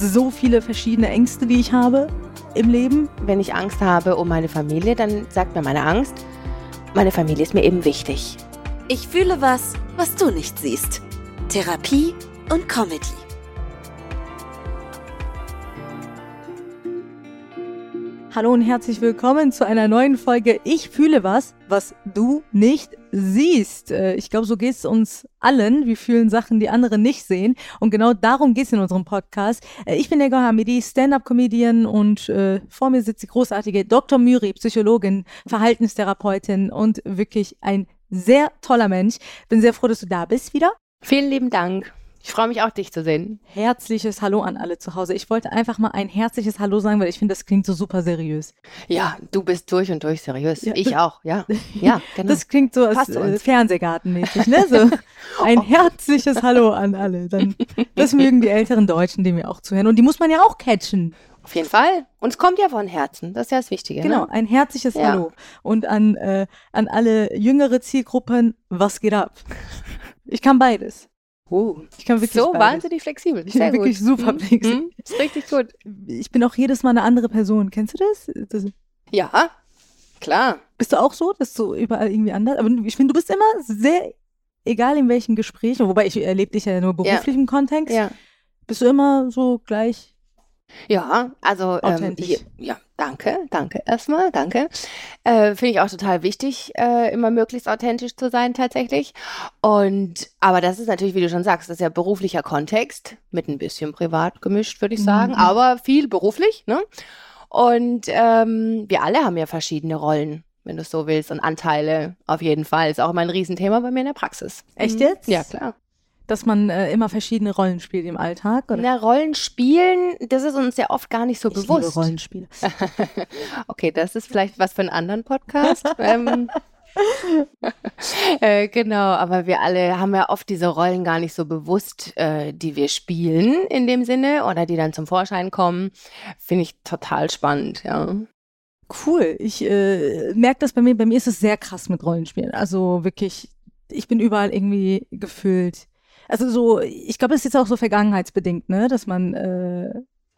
so viele verschiedene Ängste, die ich habe im Leben. Wenn ich Angst habe um meine Familie, dann sagt mir meine Angst, meine Familie ist mir eben wichtig. Ich fühle was, was du nicht siehst. Therapie und Comedy. Hallo und herzlich willkommen zu einer neuen Folge Ich fühle was, was du nicht siehst. Äh, ich glaube, so geht es uns allen. Wir fühlen Sachen, die andere nicht sehen. Und genau darum geht es in unserem Podcast. Äh, ich bin Ego Hamidi, Stand-up-Comedian und äh, vor mir sitzt die großartige Dr. Myri, Psychologin, Verhaltenstherapeutin und wirklich ein sehr toller Mensch. Bin sehr froh, dass du da bist wieder. Vielen lieben Dank. Ich freue mich auch, dich zu sehen. Herzliches Hallo an alle zu Hause. Ich wollte einfach mal ein herzliches Hallo sagen, weil ich finde, das klingt so super seriös. Ja, du bist durch und durch seriös. Ja, ich auch, ja. Ja, genau. Das klingt so als, äh, Fernsehgartenmäßig, ne? So ein herzliches Hallo an alle. Dann, das mögen die älteren Deutschen, die mir auch zuhören. Und die muss man ja auch catchen. Auf jeden Fall. Und es kommt ja von Herzen. Das ist ja das Wichtige. Genau, ne? ein herzliches ja. Hallo. Und an, äh, an alle jüngere Zielgruppen, was geht ab? Ich kann beides. Uh, ich kann wirklich so beides. wahnsinnig flexibel. Ich bin wirklich super mhm. flexibel. Mhm. Ist richtig gut. Ich bin auch jedes Mal eine andere Person. Kennst du das? das ja, klar. Bist du auch so, dass du überall irgendwie anders? Aber ich finde, du bist immer sehr, egal in welchen Gesprächen, wobei ich erlebe dich ja nur beruflich ja. im Kontext. Ja. Bist du immer so gleich ja, also ähm, ja, danke, danke erstmal, danke. Äh, Finde ich auch total wichtig, äh, immer möglichst authentisch zu sein tatsächlich. Und aber das ist natürlich, wie du schon sagst, das ist ja beruflicher Kontext mit ein bisschen privat gemischt, würde ich sagen, mhm. aber viel beruflich. Ne? Und ähm, wir alle haben ja verschiedene Rollen wenn du es so willst, und Anteile auf jeden Fall. Ist auch immer ein Riesenthema bei mir in der Praxis. Echt jetzt? Ja, klar dass man äh, immer verschiedene Rollen spielt im Alltag? Oder? Na, Rollen spielen, das ist uns ja oft gar nicht so ich bewusst. Liebe Rollenspiele. okay, das ist vielleicht was für einen anderen Podcast. ähm, äh, genau, aber wir alle haben ja oft diese Rollen gar nicht so bewusst, äh, die wir spielen in dem Sinne oder die dann zum Vorschein kommen. Finde ich total spannend, ja. Cool. Ich äh, merke das bei mir. Bei mir ist es sehr krass mit Rollenspielen. Also wirklich, ich bin überall irgendwie gefühlt also so, ich glaube, es ist jetzt auch so vergangenheitsbedingt, ne, dass man äh,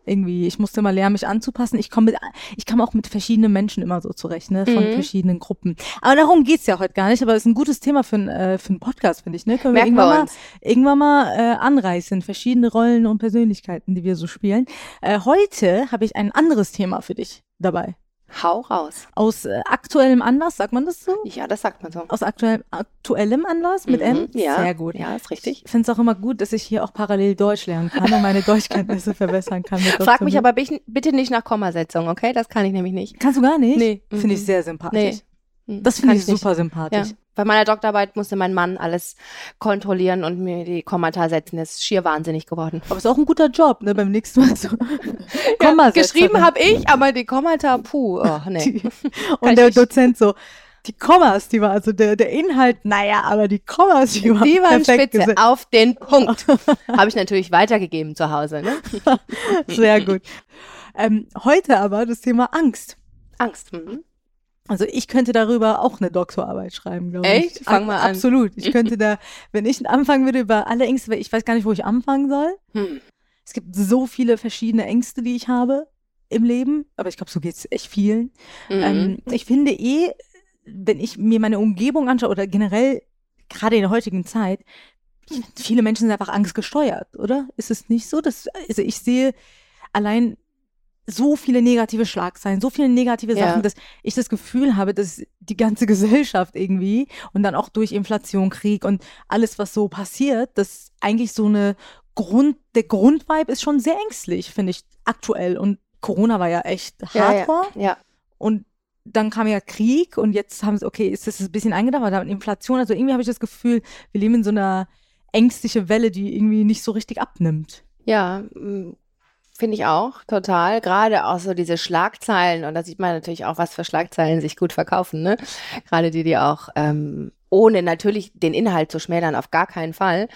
irgendwie, ich musste mal lernen, mich anzupassen. Ich komme mit, ich komme auch mit verschiedenen Menschen immer so zurecht, ne, von mhm. verschiedenen Gruppen. Aber darum geht's ja heute gar nicht, aber es ist ein gutes Thema für, ein, äh, für einen Podcast, finde ich, ne? Können wir irgendwann mal, irgendwann mal äh, anreißen, verschiedene Rollen und Persönlichkeiten, die wir so spielen. Äh, heute habe ich ein anderes Thema für dich dabei. Hau raus. Aus äh, aktuellem Anlass, sagt man das so? Ja, das sagt man so. Aus aktuell, aktuellem Anlass mit mhm, M? Ja. Sehr gut. Ja, ist richtig. Ich finde es auch immer gut, dass ich hier auch parallel Deutsch lernen kann und meine Deutschkenntnisse verbessern kann. Frag mich aber bitte nicht nach Kommasetzung, okay? Das kann ich nämlich nicht. Kannst du gar nicht? Nee. Finde ich mhm. sehr sympathisch. Nee. Das finde ich super sympathisch. Ja. Bei meiner Doktorarbeit musste mein Mann alles kontrollieren und mir die Kommata setzen. Das ist schier wahnsinnig geworden. Aber ist auch ein guter Job, ne? Beim nächsten Mal so. ja, geschrieben habe ich, aber die Kommata, puh, oh, nee. und der Dozent so, die Kommas, die war also der, der Inhalt, naja, aber die Kommas, die, die waren spitze, gesetzt. auf den Punkt. habe ich natürlich weitergegeben zu Hause. Ne? Sehr gut. Ähm, heute aber das Thema Angst. Angst. Mhm. Also ich könnte darüber auch eine Doktorarbeit schreiben, glaube ich. Echt? Fang mal an. Absolut. Ich könnte da, wenn ich anfangen würde über alle Ängste, weil ich weiß gar nicht, wo ich anfangen soll. Hm. Es gibt so viele verschiedene Ängste, die ich habe im Leben, aber ich glaube, so geht es echt vielen. Mhm. Ähm, ich finde eh, wenn ich mir meine Umgebung anschaue oder generell gerade in der heutigen Zeit, viele Menschen sind einfach angstgesteuert, oder? Ist es nicht so? Dass, also ich sehe allein so viele negative Schlagzeilen, so viele negative Sachen, ja. dass ich das Gefühl habe, dass die ganze Gesellschaft irgendwie und dann auch durch Inflation, Krieg und alles, was so passiert, dass eigentlich so eine Grund, der Grundvibe ist schon sehr ängstlich, finde ich, aktuell. Und Corona war ja echt hardcore. Ja, ja. ja. Und dann kam ja Krieg und jetzt haben sie, okay, ist das ein bisschen eingedauert, aber Inflation, also irgendwie habe ich das Gefühl, wir leben in so einer ängstliche Welle, die irgendwie nicht so richtig abnimmt. Ja, Finde ich auch, total. Gerade auch so diese Schlagzeilen, und da sieht man natürlich auch, was für Schlagzeilen sich gut verkaufen, ne? Gerade die, die auch, ähm, ohne natürlich den Inhalt zu schmälern, auf gar keinen Fall.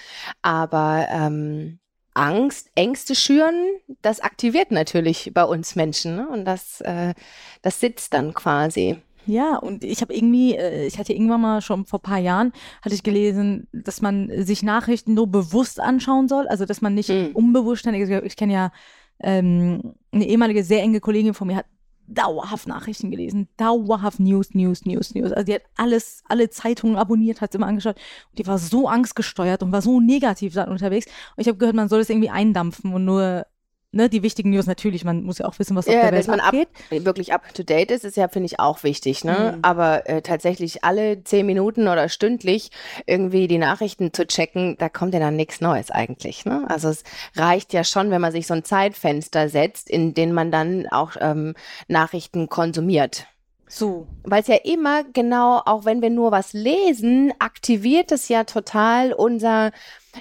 Aber ähm, Angst, Ängste schüren, das aktiviert natürlich bei uns Menschen. Ne? Und das, äh, das sitzt dann quasi. Ja, und ich habe irgendwie, äh, ich hatte irgendwann mal schon vor paar Jahren, hatte ich gelesen, dass man sich Nachrichten nur bewusst anschauen soll, also dass man nicht mhm. unbewusst, ich, ich kenne ja ähm, eine ehemalige sehr enge Kollegin von mir hat dauerhaft Nachrichten gelesen, dauerhaft News, News, News, News. Also die hat alles, alle Zeitungen abonniert, hat immer angeschaut. Und die war so angstgesteuert und war so negativ dann unterwegs. Und ich habe gehört, man soll es irgendwie eindampfen und nur ne, die wichtigen News natürlich, man muss ja auch wissen, was ja, auf der Welt dass man abgeht. Ab, wirklich up to date ist, ist ja, finde ich, auch wichtig. Ne? Mhm. Aber äh, tatsächlich alle zehn Minuten oder stündlich irgendwie die Nachrichten zu checken, da kommt ja dann nichts Neues eigentlich. Ne? Also es reicht ja schon, wenn man sich so ein Zeitfenster setzt, in dem man dann auch ähm, Nachrichten konsumiert. So. Weil es ja immer genau, auch wenn wir nur was lesen, aktiviert es ja total unser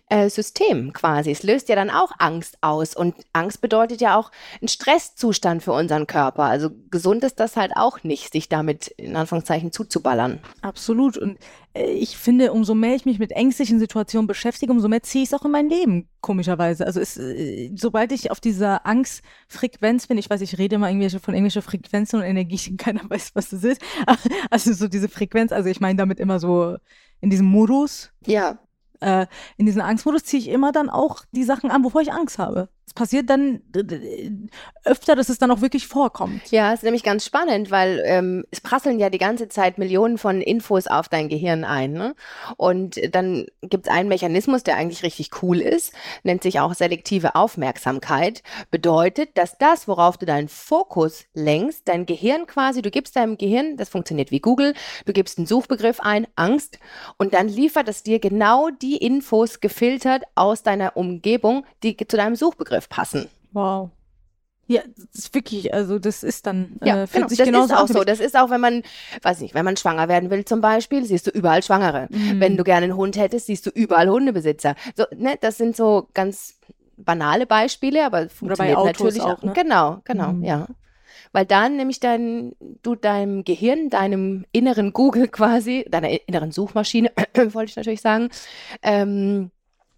äh, System quasi. Es löst ja dann auch Angst aus und Angst bedeutet ja auch ein Stresszustand für unseren Körper. Also gesund ist das halt auch nicht, sich damit in Anführungszeichen zuzuballern. Absolut. Und ich finde, umso mehr ich mich mit ängstlichen Situationen beschäftige, umso mehr ziehe ich es auch in mein Leben, komischerweise. Also es, äh, sobald ich auf dieser Angstfrequenz bin, ich weiß, ich rede immer irgendwelche von irgendwelchen Frequenzen und Energie, keiner weiß, was das ist. Also so diese Frequenz, also ich meine damit immer so in diesem Modus. Ja äh, in diesen Angstmodus ziehe ich immer dann auch die Sachen an, wovor ich Angst habe. Passiert dann öfter, dass es dann auch wirklich vorkommt. Ja, ist nämlich ganz spannend, weil ähm, es prasseln ja die ganze Zeit Millionen von Infos auf dein Gehirn ein. Ne? Und dann gibt es einen Mechanismus, der eigentlich richtig cool ist, nennt sich auch selektive Aufmerksamkeit. Bedeutet, dass das, worauf du deinen Fokus lenkst, dein Gehirn quasi, du gibst deinem Gehirn, das funktioniert wie Google, du gibst einen Suchbegriff ein, Angst, und dann liefert es dir genau die Infos gefiltert aus deiner Umgebung, die zu deinem Suchbegriff Begriff passen. Wow. Ja, das ist wirklich, also das ist dann, ja, äh, genau. das ist auch so. Das ist auch, wenn man, weiß nicht, wenn man schwanger werden will zum Beispiel, siehst du überall Schwangere. Mhm. Wenn du gerne einen Hund hättest, siehst du überall Hundebesitzer. So, ne, das sind so ganz banale Beispiele, aber funktioniert natürlich auch. Ne? Genau, genau, mhm. ja. Weil dann nämlich dein, du deinem Gehirn, deinem inneren Google quasi, deiner inneren Suchmaschine, wollte ich natürlich sagen, ähm,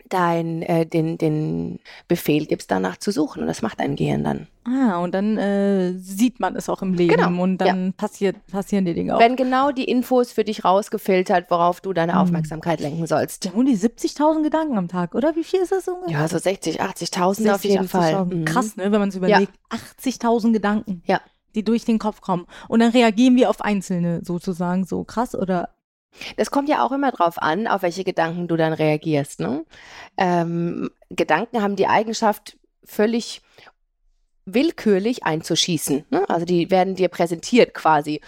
dein, äh, den, den Befehl gibst, danach zu suchen. Und das macht dein Gehirn dann. Ah, und dann äh, sieht man es auch im Leben genau. und dann ja. passiert, passieren die Dinge auch. Wenn genau die Infos für dich rausgefiltert, worauf du deine hm. Aufmerksamkeit lenken sollst. Ja, und die 70.000 Gedanken am Tag, oder? Wie viel ist das ungefähr? Ja, so 60, 80.000 auf jeden Fall. Mhm. Krass, ne, wenn man es überlegt. Ja. 80.000 Gedanken. Ja. Die durch den Kopf kommen. Und dann reagieren wir auf einzelne sozusagen so krass oder das kommt ja auch immer drauf an, auf welche Gedanken du dann reagierst. Ne? Ähm, Gedanken haben die Eigenschaft, völlig willkürlich einzuschießen. Ne? Also die werden dir präsentiert quasi.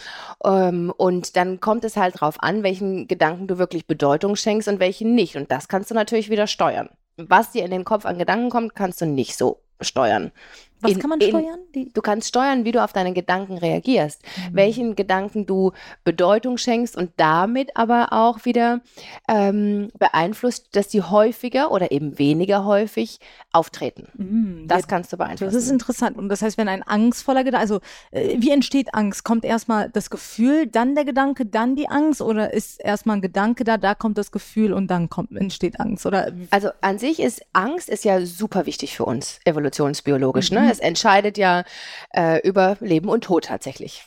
Ähm, und dann kommt es halt drauf an, welchen Gedanken du wirklich Bedeutung schenkst und welchen nicht. Und das kannst du natürlich wieder steuern. Was dir in den Kopf an Gedanken kommt, kannst du nicht so steuern. Was in, kann man steuern? In, du kannst steuern, wie du auf deine Gedanken reagierst, mhm. welchen Gedanken du Bedeutung schenkst und damit aber auch wieder ähm, beeinflusst, dass die häufiger oder eben weniger häufig auftreten. Mhm. Das kannst du beeinflussen. Das ist interessant. Und das heißt, wenn ein angstvoller Gedanke, also äh, wie entsteht Angst? Kommt erstmal das Gefühl, dann der Gedanke, dann die Angst oder ist erstmal ein Gedanke da, da kommt das Gefühl und dann kommt, entsteht Angst? Oder? Also an sich ist Angst ist ja super wichtig für uns, evolutionsbiologisch. Mhm. Ne? Es entscheidet ja äh, über Leben und Tod tatsächlich.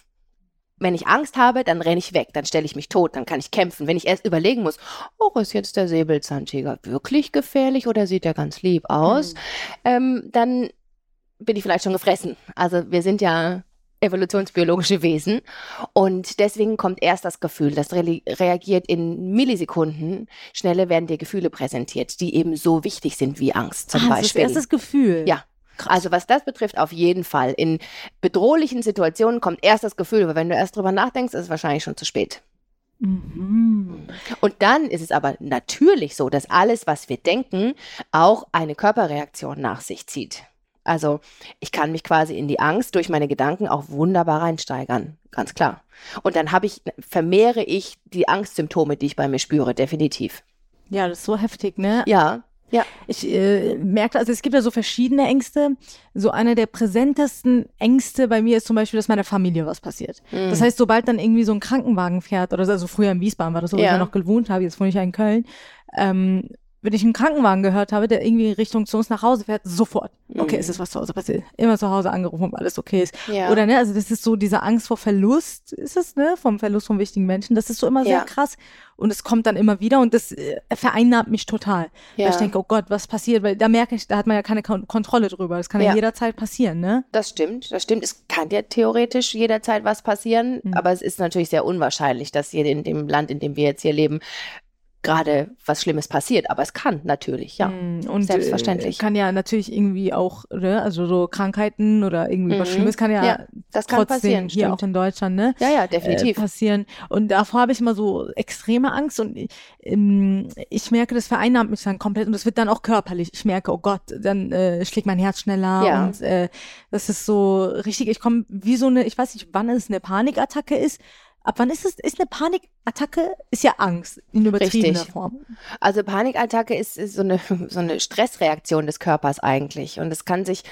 Wenn ich Angst habe, dann renne ich weg, dann stelle ich mich tot, dann kann ich kämpfen. Wenn ich erst überlegen muss, oh, ist jetzt der Säbelzahntiger wirklich gefährlich oder sieht er ganz lieb aus, mhm. ähm, dann bin ich vielleicht schon gefressen. Also wir sind ja evolutionsbiologische Wesen. Und deswegen kommt erst das Gefühl, das re reagiert in Millisekunden. Schnelle werden dir Gefühle präsentiert, die eben so wichtig sind wie Angst zum ah, Beispiel. Das ist das Gefühl. Ja. Also was das betrifft, auf jeden Fall. In bedrohlichen Situationen kommt erst das Gefühl, aber wenn du erst drüber nachdenkst, ist es wahrscheinlich schon zu spät. Mhm. Und dann ist es aber natürlich so, dass alles, was wir denken, auch eine Körperreaktion nach sich zieht. Also ich kann mich quasi in die Angst durch meine Gedanken auch wunderbar reinsteigern, ganz klar. Und dann habe ich, vermehre ich die Angstsymptome, die ich bei mir spüre, definitiv. Ja, das ist so heftig, ne? Ja. Ja. Ich äh, merke, also es gibt ja so verschiedene Ängste. So eine der präsentesten Ängste bei mir ist zum Beispiel, dass meiner Familie was passiert. Mhm. Das heißt, sobald dann irgendwie so ein Krankenwagen fährt oder so, also früher in Wiesbaden war das so, ja. wo ich ja noch gewohnt habe, jetzt wohne ich ja in Köln, ähm, wenn ich einen Krankenwagen gehört habe, der irgendwie Richtung zu uns nach Hause fährt, sofort. Okay, mhm. ist es was zu Hause passiert? Immer zu Hause angerufen, ob alles okay ist. Ja. Oder ne, also das ist so diese Angst vor Verlust, ist es, ne, vom Verlust von wichtigen Menschen. Das ist so immer sehr ja. krass. Und es kommt dann immer wieder und das äh, vereinnahmt mich total. Ja. Weil ich denke, oh Gott, was passiert? Weil da merke ich, da hat man ja keine Kon Kontrolle drüber. Das kann ja. jederzeit passieren, ne? Das stimmt, das stimmt. Es kann ja theoretisch jederzeit was passieren, mhm. aber es ist natürlich sehr unwahrscheinlich, dass hier in dem Land, in dem wir jetzt hier leben, gerade was Schlimmes passiert, aber es kann natürlich, ja. Mm, und selbstverständlich. Äh, kann ja natürlich irgendwie auch, ne, also so Krankheiten oder irgendwie mhm. was Schlimmes kann ja, ja das kann passieren, hier stimmt. auch in Deutschland, ne? Ja, ja, definitiv. Äh, passieren. Und davor habe ich immer so extreme Angst und ähm, ich merke, das vereinnahmt mich dann komplett und das wird dann auch körperlich. Ich merke, oh Gott, dann äh, schlägt mein Herz schneller ja. und äh, das ist so richtig, ich komme wie so eine, ich weiß nicht, wann es eine Panikattacke ist, Ab wann ist es, ist eine Panikattacke, ist ja Angst in übertriebener Richtig. Form. Also Panikattacke ist, ist, so, eine, so eine Stressreaktion des Körpers eigentlich. Und es kann sich,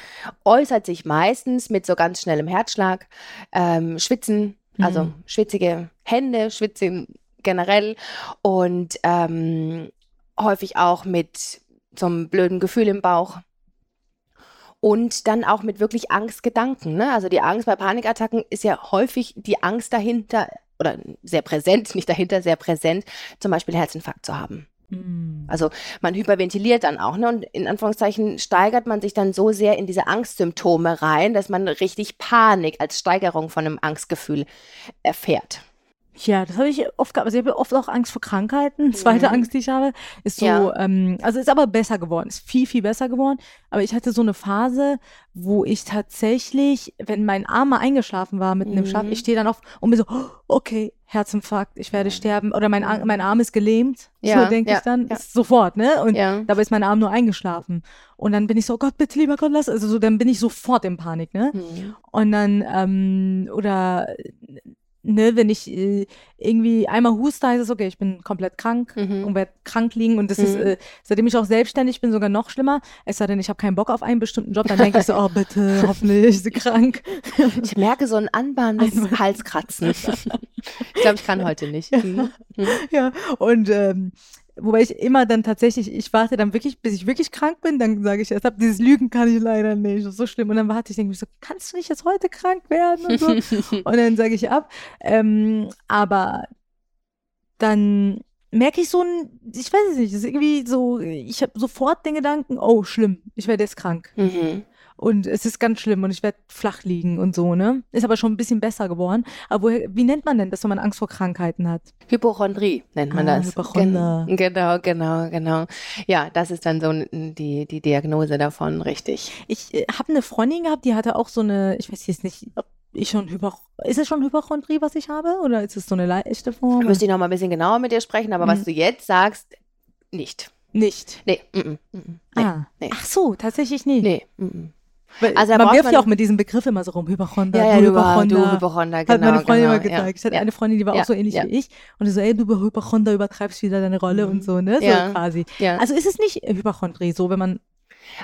äußert sich meistens mit so ganz schnellem Herzschlag, ähm, Schwitzen, also mhm. schwitzige Hände, Schwitzen generell und ähm, häufig auch mit so einem blöden Gefühl im Bauch und dann auch mit wirklich Angstgedanken. Ne? Also die Angst bei Panikattacken ist ja häufig die Angst dahinter oder sehr präsent, nicht dahinter, sehr präsent, zum Beispiel Herzinfarkt zu haben. Mm. Also man hyperventiliert dann auch, ne? Und in Anführungszeichen steigert man sich dann so sehr in diese Angstsymptome rein, dass man richtig Panik als Steigerung von einem Angstgefühl erfährt. Ja, das habe ich oft gehabt. Also ich habe oft auch Angst vor Krankheiten. Zweite mhm. Angst, die ich habe, ist so, ja. ähm, also ist aber besser geworden, ist viel, viel besser geworden. Aber ich hatte so eine Phase, wo ich tatsächlich, wenn mein Arm mal eingeschlafen war mitten mhm. im Schlaf, ich stehe dann auf und mir so, okay, Herzinfarkt, ich werde sterben. Oder mein, Ar mein Arm ist gelähmt. Ja, so denke ja, ich dann. Ja. sofort, ne? Und dabei ist mein Arm nur eingeschlafen. Und dann bin ich so, oh Gott, bitte, lieber Gott, lass. Also so, dann bin ich sofort in Panik, ne? Mhm. Und dann, ähm, oder ne, wenn ich äh, irgendwie einmal huste, heißt es, okay, ich bin komplett krank mhm. und werde krank liegen. Und das mhm. ist, äh, seitdem ich auch selbstständig bin, sogar noch schlimmer. Es sei denn, ich habe keinen Bock auf einen bestimmten Job, dann denke ich so, oh bitte, hoffentlich ist sie krank. Ich merke so ein anbahnendes Halskratzen. ich glaube, ich kann heute nicht. Mhm. Ja, und ähm, Wobei ich immer dann tatsächlich, ich warte dann wirklich, bis ich wirklich krank bin, dann sage ich erst ab, dieses Lügen kann ich leider nicht, das ist so schlimm. Und dann warte ich, denke ich so, kannst du nicht jetzt heute krank werden und so. und dann sage ich ab. Ähm, aber dann merke ich so ein, ich weiß es nicht, das ist irgendwie so, ich habe sofort den Gedanken, oh, schlimm, ich werde jetzt krank. Mhm. Und es ist ganz schlimm und ich werde flach liegen und so, ne? Ist aber schon ein bisschen besser geworden. Aber woher, wie nennt man denn das, wenn man Angst vor Krankheiten hat? Hypochondrie nennt man ah, das. Hypochonder. Gen genau, genau, genau. Ja, das ist dann so die, die Diagnose davon, richtig. Ich äh, habe eine Freundin gehabt, die hatte auch so eine, ich weiß jetzt nicht, ob ich schon Hyper ist es schon Hypochondrie, was ich habe, oder ist es so eine leichte Form? Müsste ich noch mal ein bisschen genauer mit dir sprechen, aber mhm. was du jetzt sagst, nicht. Nicht? Nee. Mm -mm, mm nee. Ah. nee. Ach so, tatsächlich nicht. Nee. Mm also man wirft ja auch mit diesem Begriff immer so rum, Hypochonder, ja, ja, du Hypochonder. Du Hypochonder, genau. Hat meine Freundin genau, immer gezeigt. Ja, ich hatte ja. eine Freundin, die war auch so ähnlich wie ich. Und die so, ey, du Hypochonder übertreibst wieder deine Rolle mhm. und so, ne? So quasi. Also ist es nicht Hypochondrie so, wenn man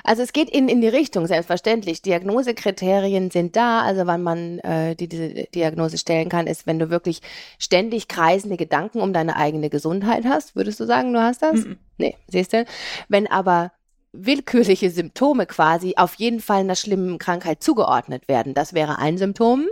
also es geht in, in die Richtung, selbstverständlich. Diagnosekriterien sind da. Also wann man äh, die, diese Diagnose stellen kann, ist, wenn du wirklich ständig kreisende Gedanken um deine eigene Gesundheit hast. Würdest du sagen, du hast das? Mm -mm. Nee, siehst du? Wenn aber willkürliche Symptome quasi auf jeden Fall einer schlimmen Krankheit zugeordnet werden. Das wäre ein Symptom.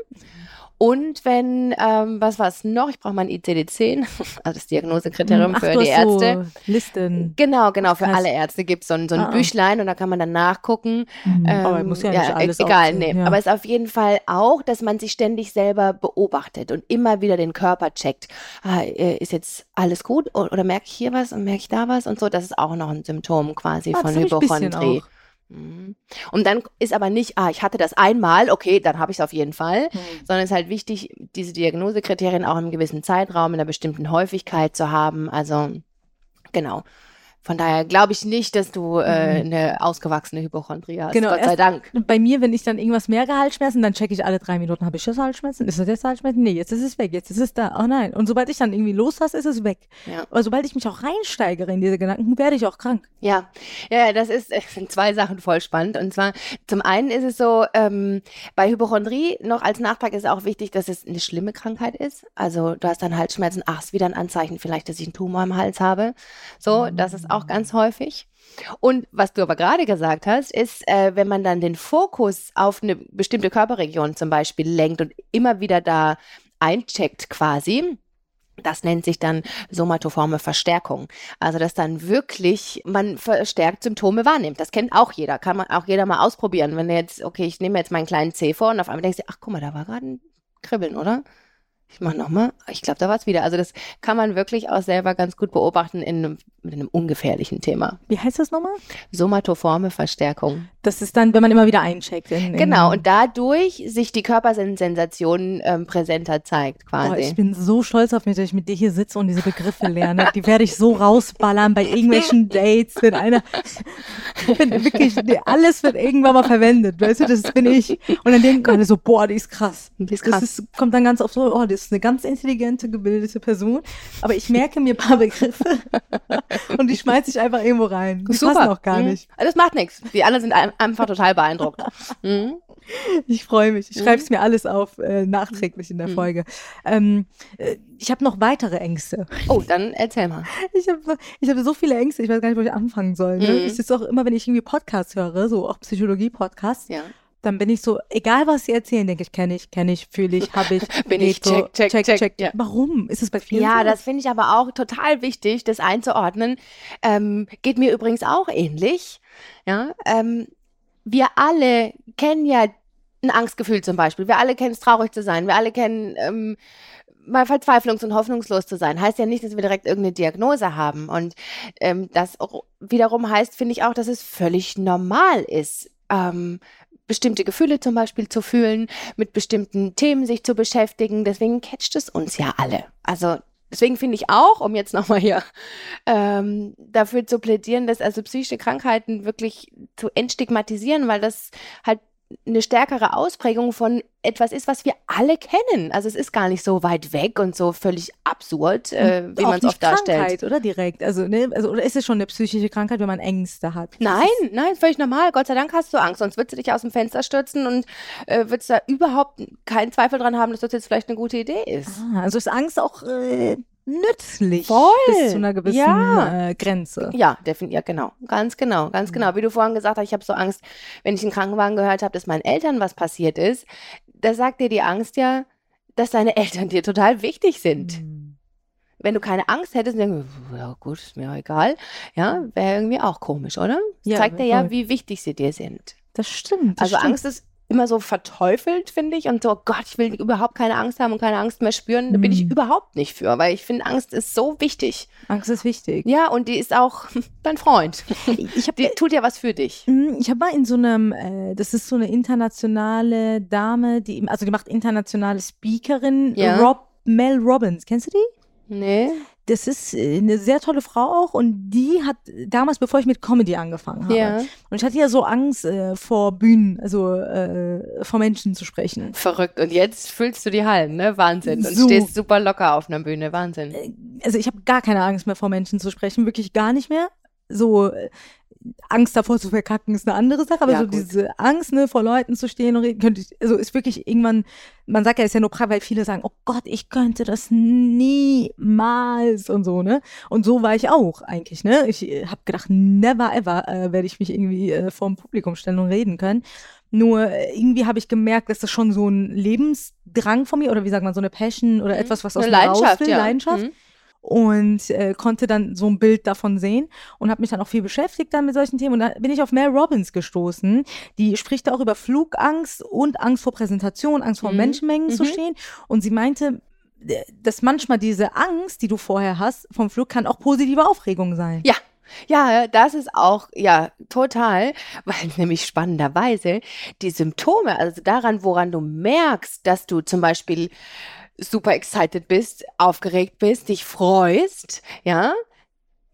Und wenn, ähm, was war es noch? Ich brauche mal ein ICD-10, also das Diagnosekriterium hm, Ach, für die Ärzte. So Listen. Genau, genau, für alle Ärzte gibt es so ein, so ein ah. Büchlein und da kann man dann nachgucken. Mhm, ähm, aber muss ja nicht ja, alles Egal, nee. Ja. Aber es ist auf jeden Fall auch, dass man sich ständig selber beobachtet und immer wieder den Körper checkt. Ah, äh, ist jetzt alles gut oder merke ich hier was und merke ich da was und so? Das ist auch noch ein Symptom quasi ah, von Hypochondrie. Mhm. Und dann ist aber nicht, ah, ich hatte das einmal, okay, dann habe ich es auf jeden Fall, mhm. sondern es ist halt wichtig, diese Diagnosekriterien auch in einem gewissen Zeitraum, in einer bestimmten Häufigkeit zu haben. Also genau. Von daher glaube ich nicht, dass du äh, mhm. eine ausgewachsene Hypochondrie hast. Genau, Gott sei Dank. Bei mir, wenn ich dann irgendwas mehr Halsschmerzen, dann checke ich alle drei Minuten, habe ich das Halsschmerzen? Ist das jetzt Halsschmerzen? Nee, jetzt ist es weg, jetzt ist es da. Oh nein. Und sobald ich dann irgendwie loslasse, ist es weg. Ja. Aber sobald ich mich auch reinsteigere in diese Gedanken, werde ich auch krank. Ja, ja, das ist äh, sind zwei Sachen voll spannend. Und zwar zum einen ist es so, ähm, bei Hypochondrie noch als Nachtrag ist auch wichtig, dass es eine schlimme Krankheit ist. Also du hast dann Halsschmerzen, ach, ist wieder ein Anzeichen vielleicht, dass ich einen Tumor im Hals habe. So, mhm. das ist auch auch ganz häufig. Und was du aber gerade gesagt hast, ist, äh, wenn man dann den Fokus auf eine bestimmte Körperregion zum Beispiel lenkt und immer wieder da eincheckt quasi, das nennt sich dann somatoforme Verstärkung. Also, dass dann wirklich man verstärkt Symptome wahrnimmt. Das kennt auch jeder. Kann man auch jeder mal ausprobieren. Wenn du jetzt, okay, ich nehme jetzt meinen kleinen C vor und auf einmal denkst du, ach guck mal, da war gerade ein Kribbeln, oder? Ich mache nochmal. Ich glaube, da war es wieder. Also das kann man wirklich auch selber ganz gut beobachten in einem, mit einem ungefährlichen Thema. Wie heißt das nochmal? Somatoforme Verstärkung. Das ist dann, wenn man immer wieder eincheckt. In, in genau, und dadurch sich die Körpersensation ähm, präsenter zeigt quasi. Boah, ich bin so stolz auf mich, dass ich mit dir hier sitze und diese Begriffe lerne. Die werde ich so rausballern bei irgendwelchen Dates, wenn einer, wenn wirklich, alles wird irgendwann mal verwendet. Weißt du, das bin ich. Und dann denken alle so, boah, die ist krass. Die ist krass. Das ist, kommt dann ganz oft so, oh, das ist eine ganz intelligente, gebildete Person. Aber ich merke mir ein paar Begriffe und die schmeiße ich einfach irgendwo rein. Die Super. passen auch gar mhm. nicht. Das macht nichts. Die anderen sind einfach total beeindruckt. Mhm. Ich freue mich. Ich schreibe es mir alles auf, äh, nachträglich in der mhm. Folge. Ähm, äh, ich habe noch weitere Ängste. Oh, dann erzähl mal. Ich habe ich hab so viele Ängste, ich weiß gar nicht, wo ich anfangen soll. Ne? Mhm. Ich sitze auch immer, wenn ich irgendwie Podcasts höre, so auch Psychologie-Podcasts. Ja dann bin ich so, egal was sie erzählen, denke ich, kenne ich, kenne ich, fühle ich, habe ich. bin ich, check, check, check, check. check. Ja. Warum? Ist es bei vielen Ja, so? das finde ich aber auch total wichtig, das einzuordnen. Ähm, geht mir übrigens auch ähnlich. Ja, ähm, wir alle kennen ja ein Angstgefühl zum Beispiel. Wir alle kennen es, traurig zu sein. Wir alle kennen ähm, mal verzweiflungs- und hoffnungslos zu sein. Heißt ja nicht, dass wir direkt irgendeine Diagnose haben. Und ähm, das wiederum heißt, finde ich auch, dass es völlig normal ist, ähm, bestimmte Gefühle zum Beispiel zu fühlen, mit bestimmten Themen sich zu beschäftigen. Deswegen catcht es uns ja alle. Also deswegen finde ich auch, um jetzt nochmal hier ähm, dafür zu plädieren, dass also psychische Krankheiten wirklich zu entstigmatisieren, weil das halt eine stärkere Ausprägung von etwas ist, was wir alle kennen. Also es ist gar nicht so weit weg und so völlig absurd, äh, wie man es oft darstellt. Krankheit, oder direkt? Also, ne? also oder ist es schon eine psychische Krankheit, wenn man Ängste hat? Nein, nein, völlig normal. Gott sei Dank hast du Angst, sonst würdest du dich aus dem Fenster stürzen und äh, würdest da überhaupt keinen Zweifel dran haben, dass das jetzt vielleicht eine gute Idee ist. Ah, also ist Angst auch äh, nützlich Voll. bis zu einer gewissen ja. äh, Grenze. Ja, definitiv, ja, genau. Ganz genau, ganz genau. Wie du vorhin gesagt hast, ich habe so Angst, wenn ich einen Krankenwagen gehört habe, dass meinen Eltern was passiert ist. Da sagt dir die Angst ja, dass deine Eltern dir total wichtig sind. Mhm. Wenn du keine Angst hättest, dann ja gut, ist mir auch egal. Ja, wäre irgendwie auch komisch, oder? Das ja, zeigt dir ja, wie wichtig sie dir sind. Das stimmt. Das also stimmt. Angst ist immer so verteufelt, finde ich. Und so, Gott, ich will überhaupt keine Angst haben und keine Angst mehr spüren. Da bin ich mhm. überhaupt nicht für, weil ich finde, Angst ist so wichtig. Angst ist wichtig. Ja, und die ist auch dein Freund. Ich hab, die tut ja was für dich. Mhm, ich habe mal in so einem, äh, das ist so eine internationale Dame, die, also die macht internationale Speakerin, ja. Rob, Mel Robbins. Kennst du die? Nee das ist äh, eine sehr tolle Frau auch und die hat damals, bevor ich mit Comedy angefangen habe, ja. und ich hatte ja so Angst äh, vor Bühnen, also äh, vor Menschen zu sprechen. Verrückt. Und jetzt füllst du die Hallen, ne? Wahnsinn. Und so. stehst super locker auf einer Bühne, Wahnsinn. Äh, also ich habe gar keine Angst mehr vor Menschen zu sprechen, wirklich gar nicht mehr. So äh, Angst davor zu verkacken ist eine andere Sache, aber ja, so gut. diese Angst, ne, vor Leuten zu stehen und reden, könnte ich, also ist wirklich irgendwann, man sagt ja, ist ja nur weil viele sagen, oh Gott, ich könnte das niemals und so, ne? Und so war ich auch eigentlich, ne? Ich äh, habe gedacht, never ever äh, werde ich mich irgendwie äh, vor dem Publikum stellen und reden können. Nur äh, irgendwie habe ich gemerkt, dass das schon so ein Lebensdrang von mir oder wie sagt man, so eine Passion oder mhm. etwas, was aus mir raus will, ja. Leidenschaft. Mhm und äh, konnte dann so ein Bild davon sehen und habe mich dann auch viel beschäftigt dann mit solchen Themen und da bin ich auf Mel Robbins gestoßen. Die spricht auch über Flugangst und Angst vor Präsentation, Angst vor mhm. Menschenmengen mhm. zu stehen und sie meinte, äh, dass manchmal diese Angst, die du vorher hast vom Flug, kann auch positive Aufregung sein. Ja, ja, das ist auch, ja, total, weil nämlich spannenderweise die Symptome, also daran, woran du merkst, dass du zum Beispiel super excited bist, aufgeregt bist, dich freust, ja,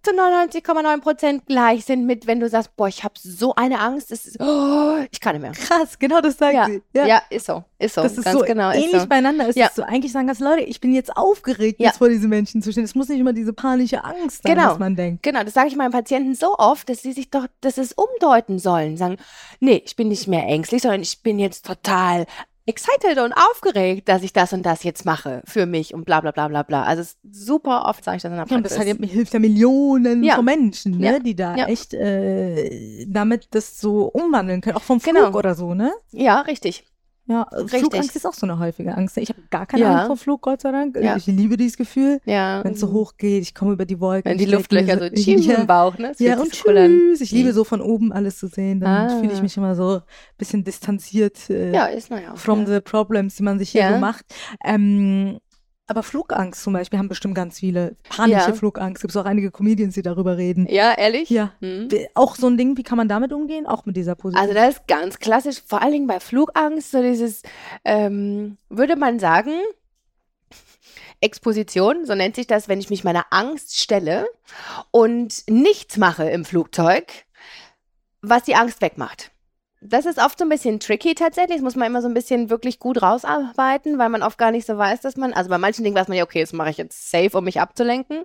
zu 99,9 Prozent gleich sind mit, wenn du sagst, boah, ich habe so eine Angst, das ist, oh, ich kann nicht mehr. Krass, genau das sagt ja. sie. Ja. ja, ist so, ist so. Das ist ganz so genau, ähnlich so. beieinander. Es ja. ist so, eigentlich sagen ganz Leute, ich bin jetzt aufgeregt, jetzt vor diesen Menschen zu stehen. Es muss nicht immer diese panische Angst sein, genau. was man denkt. Genau, das sage ich meinen Patienten so oft, dass sie sich doch, dass es umdeuten sollen. Sagen, nee, ich bin nicht mehr ängstlich, sondern ich bin jetzt total excited und aufgeregt, dass ich das und das jetzt mache für mich und bla bla bla bla bla. Also super oft sage ich das in der Praxis. Ja, das halt, hilft ja Millionen ja. von Menschen, ne, ja. die da ja. echt äh, damit das so umwandeln können, auch vom Flug genau. oder so, ne? Ja, richtig. Ja, Richtig. Flugangst ist auch so eine häufige Angst. Ich habe gar keine ja. Angst vor Flug, Gott sei Dank. Ja. Ich liebe dieses Gefühl, ja. wenn es so hoch geht. Ich komme über die Wolken. Wenn die Luftlöcher so schieben ja. im Bauch, ne? Das ja, und tschüss. Ich liebe mhm. so von oben alles zu sehen. Dann ah. fühle ich mich immer so ein bisschen distanziert äh, ja, ist naja. from the problems, die man sich hier so macht. Ähm, aber Flugangst zum Beispiel haben bestimmt ganz viele. Panische ja. Flugangst. Gibt es auch einige Comedians, die darüber reden. Ja, ehrlich? Ja. Hm. Auch so ein Ding, wie kann man damit umgehen? Auch mit dieser Position. Also das ist ganz klassisch, vor allen Dingen bei Flugangst, so dieses, ähm, würde man sagen, Exposition, so nennt sich das, wenn ich mich meiner Angst stelle und nichts mache im Flugzeug, was die Angst wegmacht das ist oft so ein bisschen tricky tatsächlich. Das muss man immer so ein bisschen wirklich gut rausarbeiten, weil man oft gar nicht so weiß, dass man, also bei manchen Dingen weiß man ja, okay, das mache ich jetzt safe, um mich abzulenken.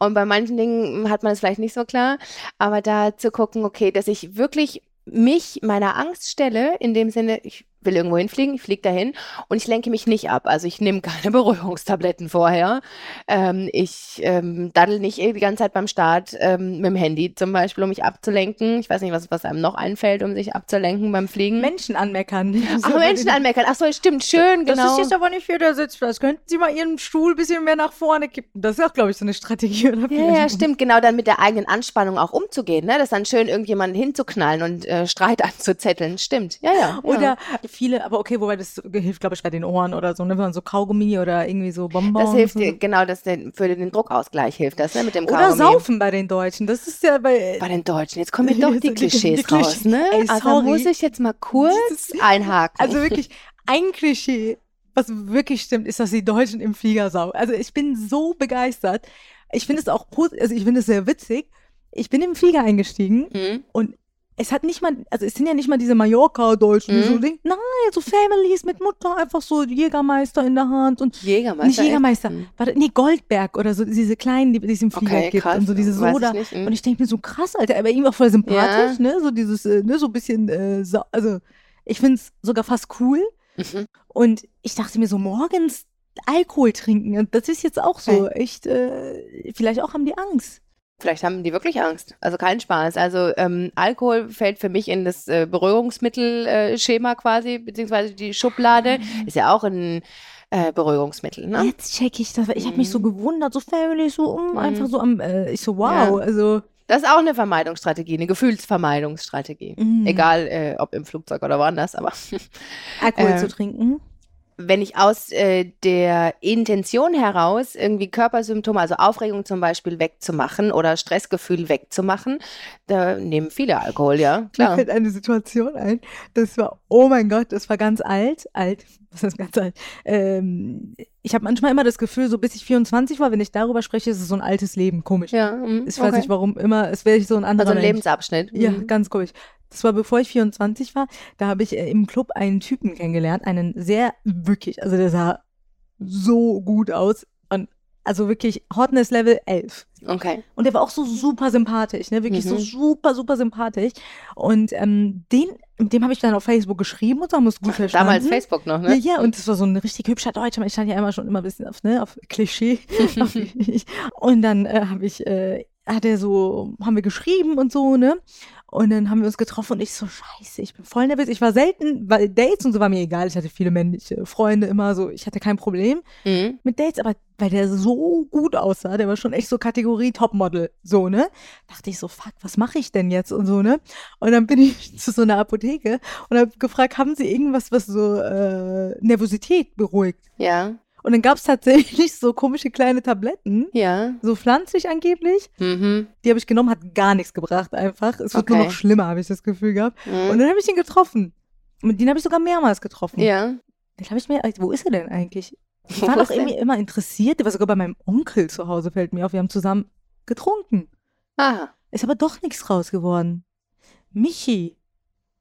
Und bei manchen Dingen hat man es vielleicht nicht so klar. Aber da zu gucken, okay, dass ich wirklich mich meiner Angst stelle, in dem Sinne, ich will irgendwo hinfliegen, ich fliege dahin und ich lenke mich nicht ab. Also ich nehme keine Beruhigungstabletten vorher. Ähm, ich ähm, daddel nicht die ganze Zeit beim Start ähm, mit dem Handy zum Beispiel, um mich abzulenken. Ich weiß nicht, was, was einem noch einfällt, um sich abzulenken beim Fliegen. Menschen anmeckern. Ach, so Menschen anmeckern. Ach so, stimmt, schön, genau. Das ist jetzt aber nicht für der Sitzplatz. Könnten Sie mal Ihren Stuhl ein bisschen mehr nach vorne kippen? Das ist auch, glaube ich, so eine Strategie. Oder ja, ja, stimmt. Genau, dann mit der eigenen Anspannung auch umzugehen. Ne? Das dann schön irgendjemanden hinzuknallen und äh, Streit anzuzetteln. Stimmt. Ja, ja. Oder ja viele, aber okay, wobei das hilft, glaube ich, bei den Ohren oder so, ne? Wenn man so Kaugummi oder irgendwie so Bonbons. Das hilft so. dir, genau, das für den Druckausgleich hilft das, ne? Mit dem Kaugummi. Oder Saufen bei den Deutschen. Das ist ja bei. Bei den Deutschen. Jetzt kommen mir doch die, Klischees die, raus, ne? Ey, also muss ich jetzt mal kurz einhaken. Also wirklich, ein Klischee, was wirklich stimmt, ist, dass die Deutschen im Flieger saufen. Also ich bin so begeistert. Ich finde es auch, also ich finde es sehr witzig. Ich bin im Flieger eingestiegen mhm. und es hat nicht mal, also es sind ja nicht mal diese Mallorca-Deutschen, mhm. die so denken, nein, so Families mit Mutter, einfach so Jägermeister in der Hand und Jägermeister. Nicht Jägermeister, mhm. warte, nee, Goldberg oder so, diese kleinen, die, die es im Flieger okay, gibt krass, und so diese Soda. Ich mhm. Und ich denke mir so krass, Alter, aber ihm auch voll sympathisch, ja. ne? So dieses, äh, ne, so ein bisschen, äh, so, also ich finde es sogar fast cool. Mhm. Und ich dachte mir so, morgens Alkohol trinken, und das ist jetzt auch so, echt, äh, vielleicht auch haben die Angst. Vielleicht haben die wirklich Angst. Also kein Spaß. Also ähm, Alkohol fällt für mich in das äh, Beruhigungsmittelschema äh, quasi, beziehungsweise die Schublade. Mhm. Ist ja auch ein äh, Beruhigungsmittel. Ne? Jetzt check ich das. Ich mhm. habe mich so mhm. gewundert, so family, so um, mhm. einfach so am, äh, ich so wow, ja. also. Das ist auch eine Vermeidungsstrategie, eine Gefühlsvermeidungsstrategie. Mhm. Egal, äh, ob im Flugzeug oder woanders, aber. Alkohol zu trinken? Wenn ich aus äh, der Intention heraus irgendwie Körpersymptome, also Aufregung zum Beispiel wegzumachen oder Stressgefühl wegzumachen, da nehmen viele Alkohol, ja. Klar. Mir fällt eine Situation ein, das war, oh mein Gott, das war ganz alt, alt, was ist ganz alt? Ähm, ich habe manchmal immer das Gefühl, so bis ich 24 war, wenn ich darüber spreche, ist es so ein altes Leben, komisch. Ja, mh, ich weiß okay. nicht warum, immer, es wäre so ein anderer Also ein Lebensabschnitt. Ja, mhm. ganz komisch. Das war bevor ich 24 war. Da habe ich äh, im Club einen Typen kennengelernt, einen sehr wirklich, also der sah so gut aus und also wirklich Hotness Level 11. Okay. Und der war auch so super sympathisch, ne? Wirklich mhm. so super, super sympathisch. Und ähm, den, mit dem habe ich dann auf Facebook geschrieben und so, haben gut verstanden. Damals Facebook noch, ne? Ja, ja, und das war so ein richtig hübscher Deutscher. Ich stand ja immer schon immer ein bisschen auf, ne, auf Klischee. und dann äh, habe ich, äh, hat er so, haben wir geschrieben und so, ne? Und dann haben wir uns getroffen und ich so, scheiße, ich bin voll nervös. Ich war selten, weil Dates und so war mir egal. Ich hatte viele männliche Freunde immer so. Ich hatte kein Problem mhm. mit Dates, aber weil der so gut aussah, der war schon echt so Kategorie Topmodel, so, ne? Dachte ich so, fuck, was mache ich denn jetzt und so, ne? Und dann bin ich zu so einer Apotheke und habe gefragt, haben Sie irgendwas, was so äh, Nervosität beruhigt? Ja. Und dann gab es tatsächlich so komische kleine Tabletten. Ja. So pflanzlich angeblich. Mhm. Die habe ich genommen, hat gar nichts gebracht einfach. Es wird okay. nur noch schlimmer, habe ich das Gefühl gehabt. Mhm. Und dann habe ich ihn getroffen. Und den habe ich sogar mehrmals getroffen. Ja. Den habe ich mir, wo ist er denn eigentlich? Ich war doch irgendwie immer interessiert. Der war sogar bei meinem Onkel zu Hause, fällt mir auf. Wir haben zusammen getrunken. Aha. Ist aber doch nichts raus geworden. Michi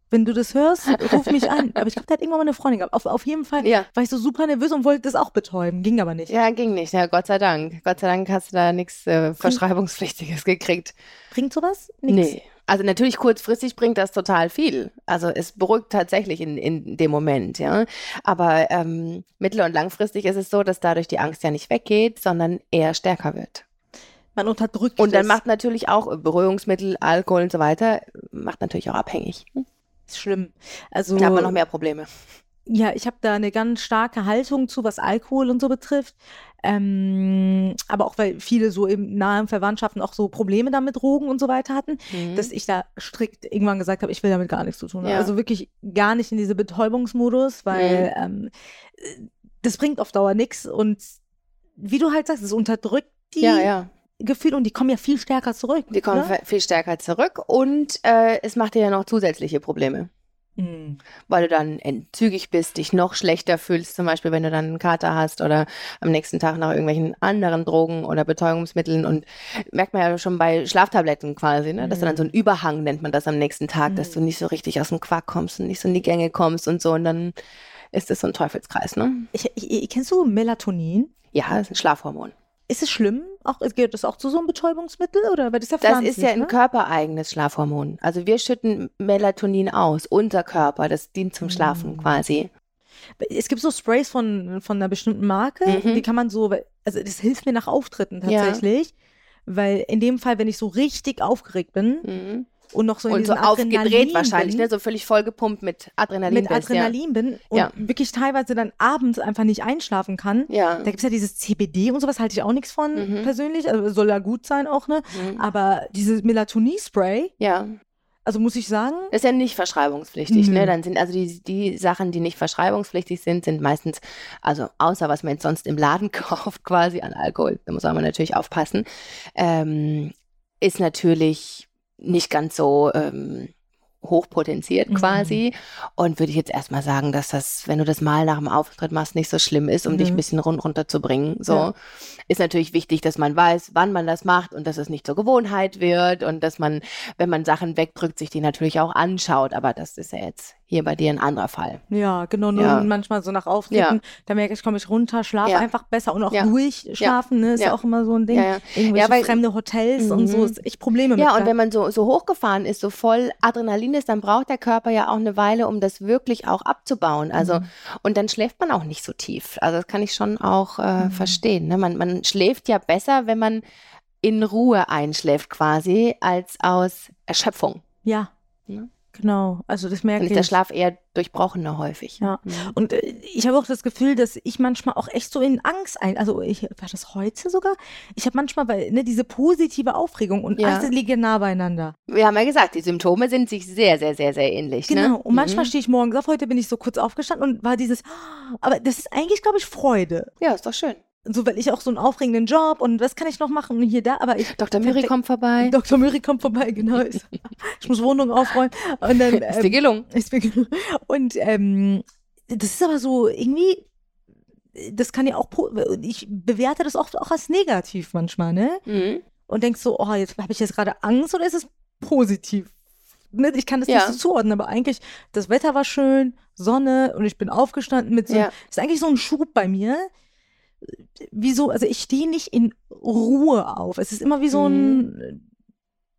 wenn du das hörst, ruf mich an. Aber ich glaube, der hat irgendwann mal eine Freundin gehabt. Auf, auf jeden Fall ja. war ich so super nervös und wollte das auch betäuben. Ging aber nicht. Ja, ging nicht. Ja, Gott sei Dank. Gott sei Dank hast du da nichts äh, Verschreibungspflichtiges gekriegt. Bringt sowas? Nix. Nee. Also natürlich kurzfristig bringt das total viel. Also es beruhigt tatsächlich in, in dem Moment, ja. Aber ähm, mittel- und langfristig ist es so, dass dadurch die Angst ja nicht weggeht, sondern eher stärker wird. Man unterdrückt Und dann das. macht natürlich auch Beruhigungsmittel, Alkohol und so weiter, macht natürlich auch abhängig. Ist schlimm. Also da haben wir noch mehr Probleme. Ja, ich habe da eine ganz starke Haltung zu, was Alkohol und so betrifft. Ähm, aber auch weil viele so im nahen Verwandtschaften auch so Probleme damit Drogen und so weiter hatten, mhm. dass ich da strikt irgendwann gesagt habe, ich will damit gar nichts zu tun haben. Ja. Also wirklich gar nicht in diese Betäubungsmodus, weil mhm. ähm, das bringt auf Dauer nichts und wie du halt sagst, es unterdrückt die ja, ja. Gefühle und die kommen ja viel stärker zurück. Die kommen ne? viel stärker zurück und äh, es macht dir ja noch zusätzliche Probleme. Mhm. Weil du dann entzügig bist, dich noch schlechter fühlst, zum Beispiel, wenn du dann einen Kater hast oder am nächsten Tag nach irgendwelchen anderen Drogen oder Betäubungsmitteln und merkt man ja schon bei Schlaftabletten quasi, ne? dass mhm. du dann so einen mhm. Überhang nennt man das am nächsten Tag, mhm. dass du nicht so richtig aus dem Quark kommst und nicht so in die Gänge kommst und so und dann ist das so ein Teufelskreis, ne? Ich, ich, kennst du Melatonin? Ja, das ist ein Schlafhormon. Ist es schlimm? Auch, gehört das auch zu so einem Betäubungsmittel? Oder? Weil das, ist ja, das ist ja ein ne? körpereigenes Schlafhormon. Also wir schütten Melatonin aus, unser Körper, das dient zum Schlafen mhm. quasi. Es gibt so Sprays von, von einer bestimmten Marke, mhm. die kann man so, also das hilft mir nach Auftritten tatsächlich. Ja. Weil in dem Fall, wenn ich so richtig aufgeregt bin, mhm und noch so in und so aufgedreht wahrscheinlich, ne? so völlig vollgepumpt mit Adrenalin. Mit Adrenalin ja. bin und ja. wirklich teilweise dann abends einfach nicht einschlafen kann. Ja. Da gibt es ja dieses CBD und sowas, halte ich auch nichts von mhm. persönlich. Also soll ja gut sein auch, ne? Mhm. Aber dieses Melatonin-Spray. Ja. Also muss ich sagen. Ist ja nicht verschreibungspflichtig, ne? mhm. ne? Dann sind also die, die Sachen, die nicht verschreibungspflichtig sind, sind meistens, also außer was man jetzt sonst im Laden kauft, quasi an Alkohol, da muss man natürlich aufpassen, ähm, ist natürlich nicht ganz so ähm, hochpotenziert mhm. quasi. Und würde ich jetzt erstmal sagen, dass das, wenn du das mal nach dem Auftritt machst, nicht so schlimm ist, um mhm. dich ein bisschen run runterzubringen. So ja. ist natürlich wichtig, dass man weiß, wann man das macht und dass es nicht zur Gewohnheit wird und dass man, wenn man Sachen wegdrückt, sich die natürlich auch anschaut. Aber das ist ja jetzt hier bei dir ein anderer Fall. Ja, genau. Nur ja. manchmal so nach Auftritten, ja. da merke ich, komme ich runter, schlafe ja. einfach besser und auch ruhig schlafen, ne, ist ja. auch immer so ein Ding. Ja, Irgendwelche weil, fremde Hotels und so, mhm. ist echt Probleme mit. Ja, und wenn man so, so hochgefahren ist, so voll Adrenalin ist, dann braucht der Körper ja auch eine Weile, um das wirklich auch abzubauen. Also, mhm. und dann schläft man auch nicht so tief. Also, das kann ich schon auch äh, mhm. verstehen. Ne? Man, man schläft ja besser, wenn man in Ruhe einschläft quasi, als aus Erschöpfung. Ja. Ne? Genau, also das merke Dann ist der Schlaf eher durchbrochener häufig. Ja, mhm. und äh, ich habe auch das Gefühl, dass ich manchmal auch echt so in Angst ein, also ich, war das heute sogar? Ich habe manchmal, weil, ne, diese positive Aufregung und ja. Angst liegen nah beieinander. Wir haben ja gesagt, die Symptome sind sich sehr, sehr, sehr, sehr ähnlich. Ne? Genau, ne? und manchmal mhm. stehe ich morgens auf, heute bin ich so kurz aufgestanden und war dieses, aber das ist eigentlich, glaube ich, Freude. Ja, ist doch schön so, weil ich auch so einen aufregenden Job und was kann ich noch machen und hier da, aber ich. Dr. Müri kommt vorbei. Dr. Müri kommt vorbei, genau. ich muss Wohnung aufräumen. Und dann, ähm, ist dir gelungen. Ist mir gelungen. Und ähm, das ist aber so irgendwie, das kann ja auch, ich bewerte das auch, auch als negativ manchmal, ne? Mhm. Und denkst so, oh, jetzt habe ich jetzt gerade Angst oder ist es positiv? Ne? Ich kann das ja. nicht so zuordnen, aber eigentlich, das Wetter war schön, Sonne und ich bin aufgestanden mit so, ja. ist eigentlich so ein Schub bei mir wieso, also ich stehe nicht in Ruhe auf. Es ist immer wie so ein, mhm.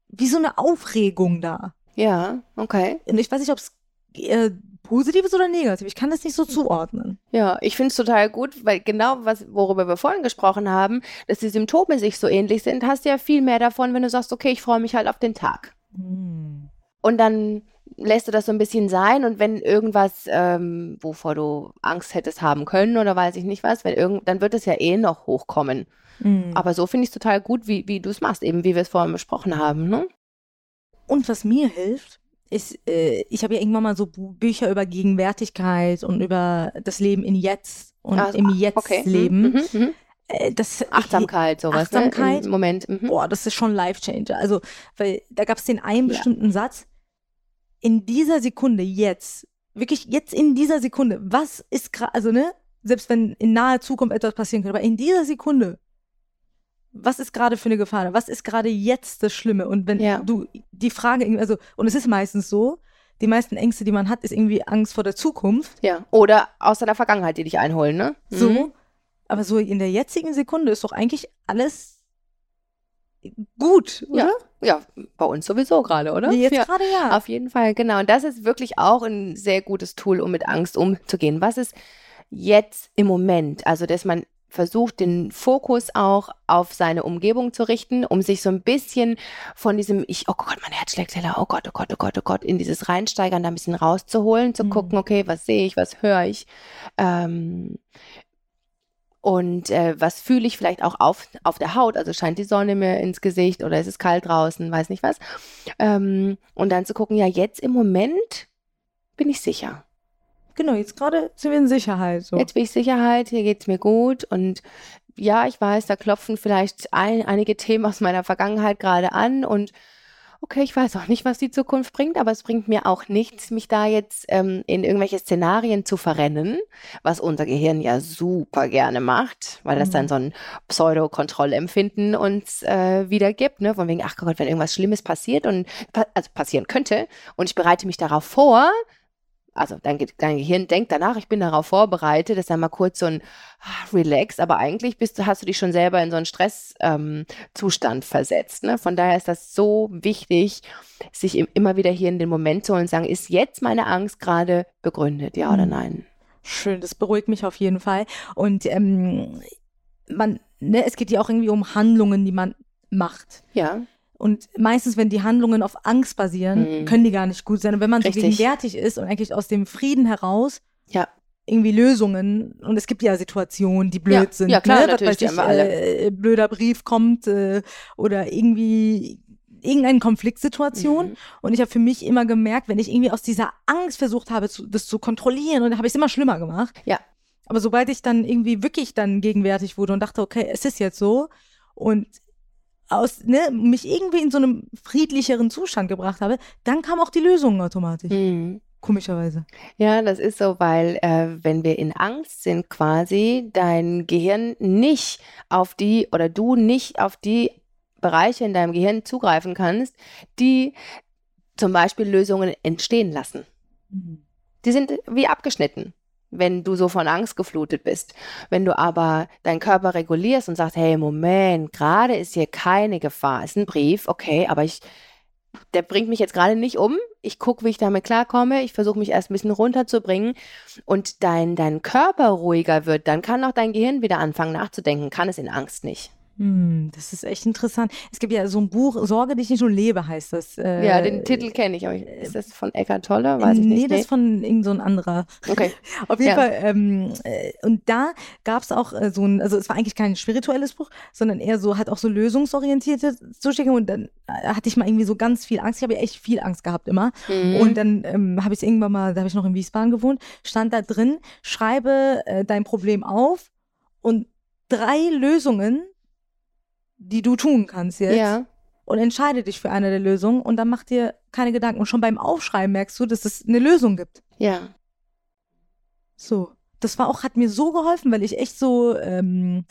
wie so eine Aufregung da. Ja, okay. Und ich weiß nicht, ob es äh, positiv ist oder negativ. Ich kann das nicht so zuordnen. Ja, ich finde es total gut, weil genau was, worüber wir vorhin gesprochen haben, dass die Symptome sich so ähnlich sind, hast du ja viel mehr davon, wenn du sagst, okay, ich freue mich halt auf den Tag. Hm. Und dann lässt du das so ein bisschen sein und wenn irgendwas, ähm, wovor du Angst hättest haben können oder weiß ich nicht was, wenn irgend, dann wird es ja eh noch hochkommen. Mhm. Aber so finde ich es total gut, wie, wie du es machst, eben wie wir es vorhin besprochen haben. Ne? Und was mir hilft, ist, äh, ich habe ja irgendwann mal so Bücher über Gegenwärtigkeit und über das Leben in Jetzt und also, im Jetzt okay. leben. Mhm, mhm, mhm. Äh, das, Achtsamkeit, sowas. Achtsamkeit. Ne? Im Moment. Mhm. Boah, das ist schon Life Changer. Also, weil da gab es den einen bestimmten ja. Satz, in dieser Sekunde jetzt, wirklich jetzt in dieser Sekunde, was ist gerade, also ne, selbst wenn in naher Zukunft etwas passieren könnte, aber in dieser Sekunde, was ist gerade für eine Gefahr? Was ist gerade jetzt das Schlimme? Und wenn ja. du die Frage, also, und es ist meistens so, die meisten Ängste, die man hat, ist irgendwie Angst vor der Zukunft. Ja. Oder aus deiner Vergangenheit, die dich einholen, ne? So. Mhm. Aber so in der jetzigen Sekunde ist doch eigentlich alles gut, oder? Ja, ja bei uns sowieso gerade, oder? Jetzt ja. gerade ja. Auf jeden Fall, genau. Und das ist wirklich auch ein sehr gutes Tool, um mit Angst umzugehen. Was ist jetzt im Moment? Also, dass man versucht, den Fokus auch auf seine Umgebung zu richten, um sich so ein bisschen von diesem, ich, oh Gott, mein Herz schlägt schneller, oh Gott, oh Gott, oh Gott, oh Gott, in dieses Reinsteigern da ein bisschen rauszuholen, zu mhm. gucken, okay, was sehe ich, was höre ich, ähm, und äh, was fühle ich vielleicht auch auf, auf der Haut? Also scheint die Sonne mir ins Gesicht oder ist es kalt draußen, weiß nicht was. Ähm, und dann zu gucken, ja, jetzt im Moment bin ich sicher. Genau, jetzt gerade sind wir in Sicherheit. So. Jetzt bin ich Sicherheit, hier geht es mir gut und ja, ich weiß, da klopfen vielleicht ein, einige Themen aus meiner Vergangenheit gerade an und okay, ich weiß auch nicht, was die Zukunft bringt, aber es bringt mir auch nichts, mich da jetzt ähm, in irgendwelche Szenarien zu verrennen, was unser Gehirn ja super gerne macht, weil das dann mhm. so ein Pseudo-Kontrollempfinden uns äh, wiedergibt, ne? Von wegen, ach Gott, wenn irgendwas Schlimmes passiert und also passieren könnte und ich bereite mich darauf vor, also dein, dein Gehirn denkt danach, ich bin darauf vorbereitet, ist dann mal kurz so ein ah, Relax, aber eigentlich bist du, hast du dich schon selber in so einen Stresszustand ähm, versetzt. Ne? Von daher ist das so wichtig, sich immer wieder hier in den Moment zu holen und sagen, ist jetzt meine Angst gerade begründet, ja oder hm. nein? Schön, das beruhigt mich auf jeden Fall. Und ähm, man, ne, es geht ja auch irgendwie um Handlungen, die man macht. Ja. Und meistens, wenn die Handlungen auf Angst basieren, mhm. können die gar nicht gut sein. Und wenn man Richtig. so gegenwärtig ist und eigentlich aus dem Frieden heraus ja. irgendwie Lösungen, und es gibt ja Situationen, die blöd ja. sind. Ja, klar, ne? natürlich, ich, äh, blöder Brief kommt äh, oder irgendwie irgendeine Konfliktsituation. Mhm. Und ich habe für mich immer gemerkt, wenn ich irgendwie aus dieser Angst versucht habe, zu, das zu kontrollieren, und dann habe ich es immer schlimmer gemacht. Ja. Aber sobald ich dann irgendwie wirklich dann gegenwärtig wurde und dachte, okay, es ist jetzt so, und aus, ne, mich irgendwie in so einem friedlicheren Zustand gebracht habe, dann kam auch die Lösung automatisch. Mhm. Komischerweise. Ja, das ist so, weil äh, wenn wir in Angst sind, quasi dein Gehirn nicht auf die oder du nicht auf die Bereiche in deinem Gehirn zugreifen kannst, die zum Beispiel Lösungen entstehen lassen. Mhm. Die sind wie abgeschnitten wenn du so von Angst geflutet bist. Wenn du aber deinen Körper regulierst und sagst, hey, Moment, gerade ist hier keine Gefahr, ist ein Brief, okay, aber ich, der bringt mich jetzt gerade nicht um. Ich gucke, wie ich damit klarkomme. Ich versuche mich erst ein bisschen runterzubringen und dein, dein Körper ruhiger wird, dann kann auch dein Gehirn wieder anfangen nachzudenken, kann es in Angst nicht. Hm, das ist echt interessant. Es gibt ja so ein Buch, Sorge dich nicht nur lebe, heißt das. Äh, ja, den Titel kenne ich. Aber ist das von Eckart Tolle? Weiß nee, ich nicht. das ist von irgend so ein anderer. Okay. Auf jeden ja. Fall. Ähm, äh, und da gab es auch äh, so ein, also es war eigentlich kein spirituelles Buch, sondern eher so, hat auch so lösungsorientierte Zustimmung. Und dann äh, hatte ich mal irgendwie so ganz viel Angst. Ich habe ja echt viel Angst gehabt immer. Mhm. Und dann ähm, habe ich es irgendwann mal, da habe ich noch in Wiesbaden gewohnt, stand da drin, schreibe äh, dein Problem auf und drei Lösungen die du tun kannst jetzt. Ja. Und entscheide dich für eine der Lösungen und dann mach dir keine Gedanken. Und schon beim Aufschreiben merkst du, dass es eine Lösung gibt. Ja. So. Das war auch, hat mir so geholfen, weil ich echt so, ähm,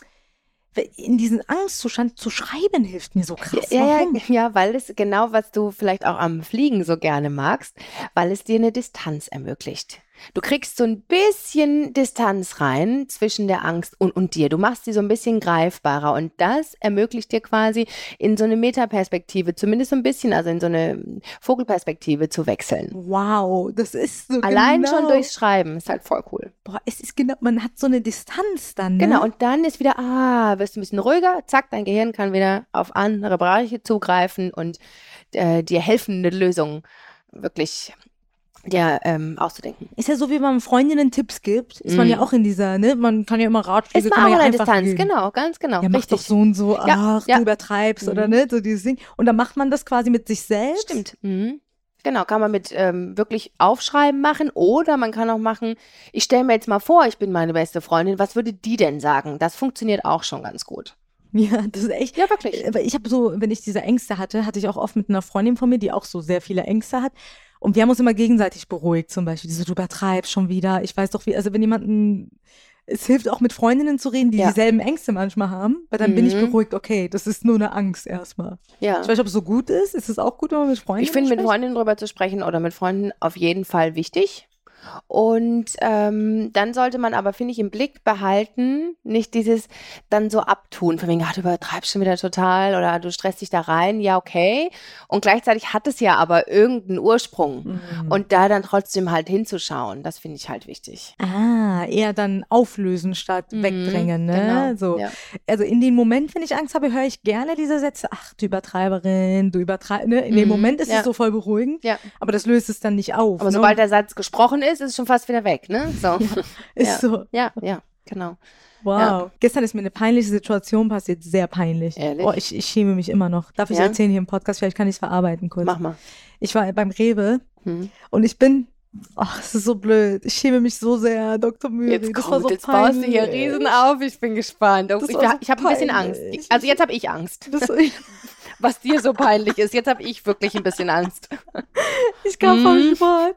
in diesen Angstzustand zu schreiben hilft mir so krass. Ja, ja, ja, weil es genau, was du vielleicht auch am Fliegen so gerne magst, weil es dir eine Distanz ermöglicht. Du kriegst so ein bisschen Distanz rein zwischen der Angst und, und dir. Du machst sie so ein bisschen greifbarer und das ermöglicht dir quasi in so eine Metaperspektive, zumindest so ein bisschen, also in so eine Vogelperspektive zu wechseln. Wow, das ist so Allein genau. schon durchs Schreiben ist halt voll cool. Boah, es ist genau, man hat so eine Distanz dann. Ne? Genau, und dann ist wieder, ah, wirst du ein bisschen ruhiger, zack, dein Gehirn kann wieder auf andere Bereiche zugreifen und äh, dir helfen, eine Lösung wirklich ja, ähm, auszudenken. Ist ja so, wie man Freundinnen Tipps gibt, ist mm. man ja mhm. auch in dieser, ne? Man kann ja immer Ratschläge, ist man ja einfach Distanz, geben. genau, ganz genau. Ja, mach doch so und so, ja, ach, ja. du übertreibst mm. oder ne, so dieses Ding. Und dann macht man das quasi mit sich selbst. Stimmt. Mhm. Genau, kann man mit ähm, wirklich Aufschreiben machen oder man kann auch machen, ich stelle mir jetzt mal vor, ich bin meine beste Freundin, was würde die denn sagen? Das funktioniert auch schon ganz gut. Ja, das ist echt. Ja, wirklich. Aber ich habe so, wenn ich diese Ängste hatte, hatte ich auch oft mit einer Freundin von mir, die auch so sehr viele Ängste hat. Und wir haben uns immer gegenseitig beruhigt, zum Beispiel. Diese, du übertreibst schon wieder. Ich weiß doch, wie, also wenn jemanden, es hilft auch mit Freundinnen zu reden, die ja. dieselben Ängste manchmal haben, weil dann mhm. bin ich mhm. beruhigt, okay, das ist nur eine Angst erstmal. Ja. Ich weiß nicht, ob es so gut ist. Ist es auch gut, wenn man mit Freundinnen Ich finde, mit Freundinnen drüber zu sprechen oder mit Freunden auf jeden Fall wichtig. Und ähm, dann sollte man aber, finde ich, im Blick behalten, nicht dieses dann so abtun, von wegen, ach, du übertreibst schon wieder total oder du stresst dich da rein, ja, okay. Und gleichzeitig hat es ja aber irgendeinen Ursprung. Mhm. Und da dann trotzdem halt hinzuschauen, das finde ich halt wichtig. Ah, eher dann auflösen statt mhm, wegdrängen, ne? Genau, so. Ja. Also in dem Moment, wenn ich Angst habe, höre ich gerne diese Sätze, ach, du Übertreiberin, du übertreibst, ne? In mhm. dem Moment ist ja. es so voll beruhigend, ja. aber das löst es dann nicht auf. Aber ne? sobald der Satz gesprochen ist, ist es schon fast wieder weg, ne? So. Ja, ist ja. so. Ja, ja, genau. Wow. Ja. Gestern ist mir eine peinliche Situation passiert, sehr peinlich. Ehrlich? Oh, ich, ich schäme mich immer noch. Darf ich erzählen hier im Podcast? Vielleicht kann ich es verarbeiten kurz. Mach mal. Ich war beim Rewe hm. und ich bin Ach, es ist so blöd. Ich schäme mich so sehr, Dr. Müri. Jetzt das kommt, so jetzt baust du hier riesen auf. Ich bin gespannt. Ich, ich, ich habe ein bisschen Angst. Also jetzt habe ich Angst. Das, was dir so peinlich ist. Jetzt habe ich wirklich ein bisschen Angst. Ich kam vom mhm. Sport.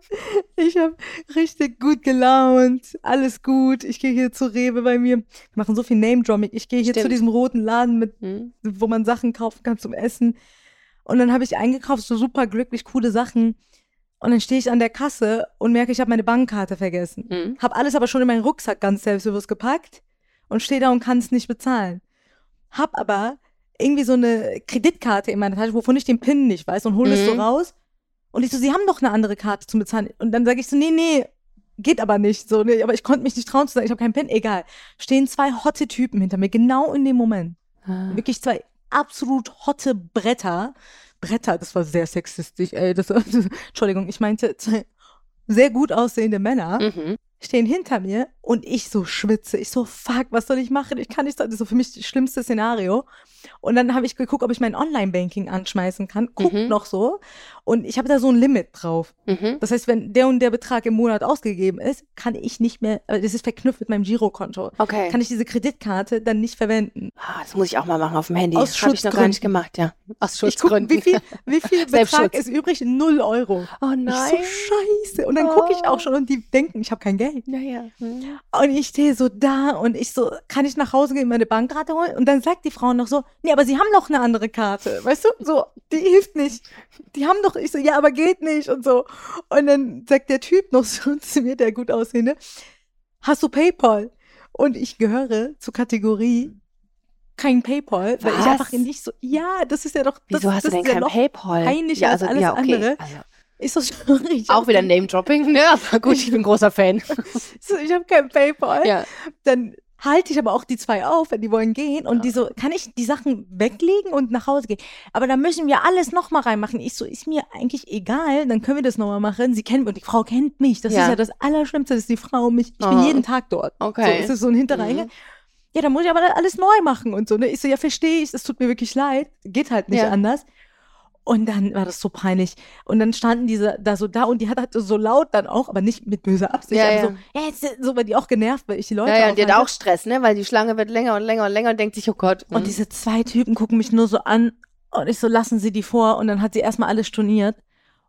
Ich habe richtig gut gelaunt. Alles gut. Ich gehe hier zu Rewe bei mir. Wir machen so viel Name-Dropping. Ich gehe hier Stimmt. zu diesem roten Laden, mit, mhm. wo man Sachen kaufen kann zum Essen. Und dann habe ich eingekauft, so super glücklich, coole Sachen. Und dann stehe ich an der Kasse und merke, ich habe meine Bankkarte vergessen. Mhm. Habe alles aber schon in meinen Rucksack ganz selbstbewusst gepackt und stehe da und kann es nicht bezahlen. Hab aber irgendwie so eine Kreditkarte in meiner Tasche, wovon ich den PIN nicht weiß und hole mhm. es so mhm. raus. Und ich so, sie haben doch eine andere Karte zum Bezahlen. Und dann sage ich so, nee, nee, geht aber nicht. So, nee, aber ich konnte mich nicht trauen zu sagen, ich habe keinen PIN. Egal. Stehen zwei hotte Typen hinter mir, genau in dem Moment. Ah. Wirklich zwei absolut hotte Bretter. Bretter, das war sehr sexistisch, ey. Das, Entschuldigung, ich meinte zwei sehr gut aussehende Männer. Mhm stehen hinter mir und ich so schwitze. Ich so, fuck, was soll ich machen? Ich kann nicht, das ist so für mich das schlimmste Szenario. Und dann habe ich geguckt, ob ich mein Online-Banking anschmeißen kann. Guckt mhm. noch so. Und ich habe da so ein Limit drauf. Mhm. Das heißt, wenn der und der Betrag im Monat ausgegeben ist, kann ich nicht mehr, das ist verknüpft mit meinem Girokonto. Okay. Kann ich diese Kreditkarte dann nicht verwenden. Ah, das muss ich auch mal machen auf dem Handy. Aus Habe ich noch gar nicht gemacht, ja. Aus Schutzgründen. Ich guck, wie viel, wie viel Betrag ist übrig? Null Euro. Oh nein. Ich so scheiße. Und dann oh. gucke ich auch schon und die denken, ich habe kein Geld. Ja, ja. Mhm. Und ich stehe so da und ich so, kann ich nach Hause gehen, meine Bankkarte holen? Und dann sagt die Frau noch so, nee, aber sie haben noch eine andere Karte. Weißt du, so, die hilft nicht. Die haben doch, ich so, ja, aber geht nicht und so. Und dann sagt der Typ noch so zu mir, der gut aussehende, hast du PayPal? Und ich gehöre zur Kategorie kein PayPal, weil Was? ich einfach nicht so, ja, das ist ja doch, das, Wieso hast das du denn kein ja PayPal? Peinlicher ja, also, als alles ja, okay. andere. Also. Ist das schon Auch wieder Name-Dropping, ne? Aber gut, ich bin großer Fan. so, ich habe kein PayPal. Ja. Dann halte ich aber auch die zwei auf, wenn die wollen gehen. Und ja. die so, kann ich die Sachen weglegen und nach Hause gehen? Aber da müssen wir alles nochmal reinmachen. Ich so, ist mir eigentlich egal, dann können wir das nochmal machen. Sie kennen mich und die Frau kennt mich. Das ja. ist ja das Allerschlimmste, dass die Frau mich, ich oh. bin jeden Tag dort. Okay. So, ist es so ein Hintereingang. Mhm. Ja, dann muss ich aber alles neu machen und so. Ne? Ich so, ja, verstehe ich, es tut mir wirklich leid. Geht halt nicht ja. anders. Und dann war das so peinlich. Und dann standen diese da so da und die hat halt so laut dann auch, aber nicht mit böser Absicht, ja, ja. so, ja, jetzt, so, weil die auch genervt, weil ich die Leute Ja, ja, und die hat auch Stress, ne, weil die Schlange wird länger und länger und länger und denkt sich, oh Gott. Und mhm. diese zwei Typen gucken mich nur so an und ich so, lassen Sie die vor und dann hat sie erstmal alles storniert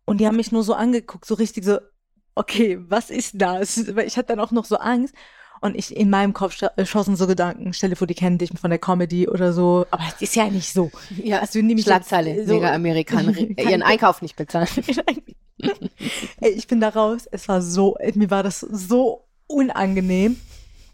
und die haben mich nur so angeguckt, so richtig so, okay, was ist das? Weil ich hatte dann auch noch so Angst und ich in meinem Kopf äh, schossen so Gedanken, stelle vor, die kennen dich von der Comedy oder so. Aber es ist ja nicht so. Ja, also, Schlagzeile, so, mega Amerikaner, ihren Einkauf nicht bezahlen. Ey, ich bin da raus. Es war so, mir war das so unangenehm.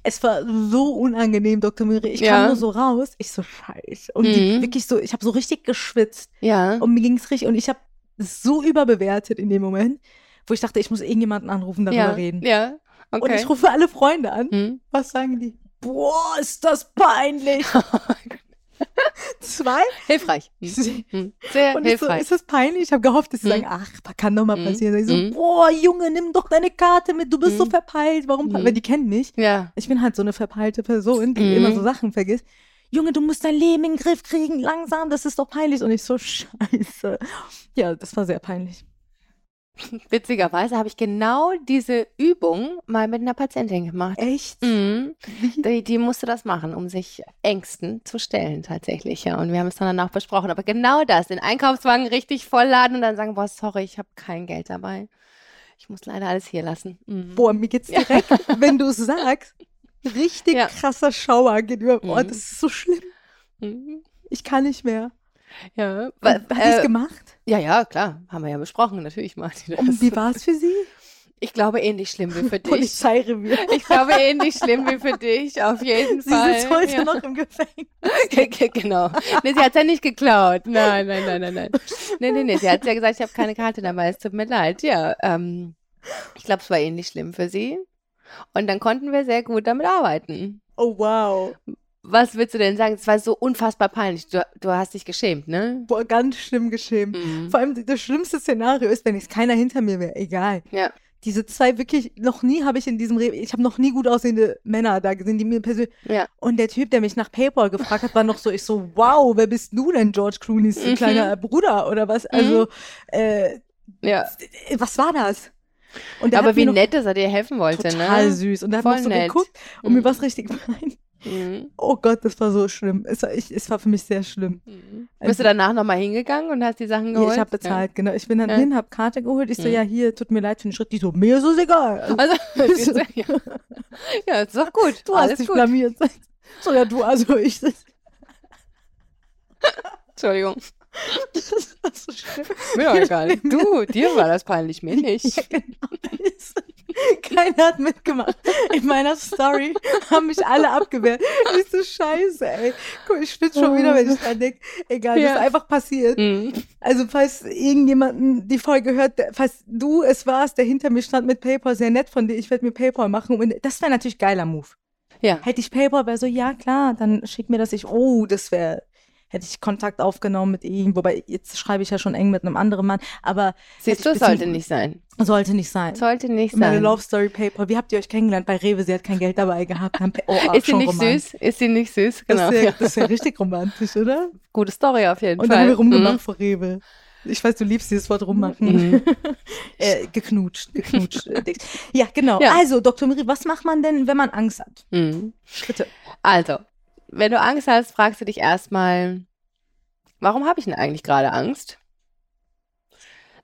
Es war so unangenehm, Dr. Miri. Ich ja. kam nur so raus. Ich so, scheiße. Und mhm. die, wirklich so, ich habe so richtig geschwitzt. Ja. Und mir ging es richtig, und ich habe so überbewertet in dem Moment, wo ich dachte, ich muss irgendjemanden anrufen, darüber ja. reden. Ja. Okay. Und ich rufe alle Freunde an. Hm? Was sagen die? Boah, ist das peinlich. Zwei? Hilfreich. Hm. Sehr und hilfreich. So, ist das peinlich? Ich habe gehofft, dass sie hm. sagen, ach, kann doch mal hm. passieren. Ich so, hm. boah, Junge, nimm doch deine Karte mit, du bist so hm. verpeilt. Warum? Weil die kennen mich. Ja. Ich bin halt so eine verpeilte Person, die immer so Sachen vergisst. Junge, du musst dein Leben in den Griff kriegen, langsam, das ist doch peinlich. Und ich so, scheiße. Ja, das war sehr peinlich. Witzigerweise habe ich genau diese Übung mal mit einer Patientin gemacht. Echt? Mhm. Die, die, musste das machen, um sich Ängsten zu stellen tatsächlich. Ja. Und wir haben es dann danach besprochen. Aber genau das, den Einkaufswagen richtig vollladen und dann sagen, boah, sorry, ich habe kein Geld dabei. Ich muss leider alles hier lassen. Mhm. Boah, mir geht's direkt, ja. wenn du sagst, richtig ja. krasser Schauer geht über. Boah, mhm. das ist so schlimm. Mhm. Ich kann nicht mehr. Ja. Hat äh, es gemacht? Ja, ja, klar. Haben wir ja besprochen. Natürlich sie das. Und wie war es für sie? Ich glaube ähnlich schlimm wie für dich. Polizeirevier. Ich glaube ähnlich schlimm wie für dich, auf jeden Sie Fall. sitzt heute ja. noch im Gefängnis. Ge- ge- genau. Nee, sie hat ja nicht geklaut. Nein, nein, nein, nein, nein. Nee, nee, nee. Sie hat ja gesagt, ich habe keine Karte dabei. Es tut mir leid. Ja, ähm, ich glaube, es war ähnlich schlimm für sie. Und dann konnten wir sehr gut damit arbeiten. Oh, wow. Was willst du denn sagen? Es war so unfassbar peinlich. Du, du hast dich geschämt, ne? Boah, ganz schlimm geschämt. Mhm. Vor allem das schlimmste Szenario ist, wenn jetzt keiner hinter mir wäre, egal. Ja. Diese zwei wirklich, noch nie habe ich in diesem Rewe, ich habe noch nie gut aussehende Männer da gesehen, die mir persönlich. Ja. Und der Typ, der mich nach PayPal gefragt hat, war noch so, ich so, wow, wer bist du denn, George Clooney's Mhm. kleiner Bruder oder was? Also, äh, Ja. was war das? Aber wie nett, dass er dir helfen wollte, total ne? süß. Und er hat Voll noch so nett. geguckt und mir Mhm. was richtig gemeint. Mhm. Oh Gott, das war so schlimm. Es war, ich, es war für mich sehr schlimm. Mhm. Bist du danach nochmal hingegangen und hast die Sachen Ja, geholt? ich habe bezahlt, genau. Ich bin dann Ja. hin, habe Karte geholt. Ich so, Mhm. ja, hier, tut mir leid für den Schritt. Die so, mir ist es egal. Also, Also, ja. ja, ist doch gut. du hast Alles dich gut. blamiert. So, ja, du, also ich. Entschuldigung. Das war so schlimm. Mir doch egal. Du, dir war das peinlich, mir nicht. Ja, genau. Keiner hat mitgemacht. In meiner Story haben mich alle abgewehrt. Ich so scheiße, ey. Guck, ich schwitze schon wieder, wenn ich dran denke. Egal, das Ja. ist einfach passiert. Mhm. Also, falls irgendjemanden die Folge hört, falls du es warst, der hinter mir stand mit PayPal, sehr nett von dir, ich werde mir PayPal machen. Und das wäre natürlich geiler Move. Ja. Hätte ich PayPal, wäre so, ja klar, dann schick mir das ich, oh, das wäre, hätte ich Kontakt aufgenommen mit ihm, wobei jetzt schreibe ich ja schon eng mit einem anderen Mann, aber Siehst du, sollte nicht sein. sollte nicht sein. Sollte nicht Meine sein. Love Story PayPal, wie habt ihr euch kennengelernt? Bei Rewe, sie hat kein Geld dabei gehabt. Oh, ah, Ist sie nicht romantisch. süß? Ist sie nicht süß? Genau. Das ist ja, das ist ja richtig romantisch, oder? Gute Story auf jeden Und Fall. dann haben wir rumgemacht Mhm. vor Rewe. Ich weiß, du liebst dieses Wort rummachen. Mhm. äh, geknutscht, geknutscht. äh, ja, genau. Ja. Also, Dr. Miri, was macht man denn, wenn man Angst hat? Mhm. Schritte. Also, wenn du Angst hast, fragst du dich erstmal, warum habe ich denn eigentlich gerade Angst?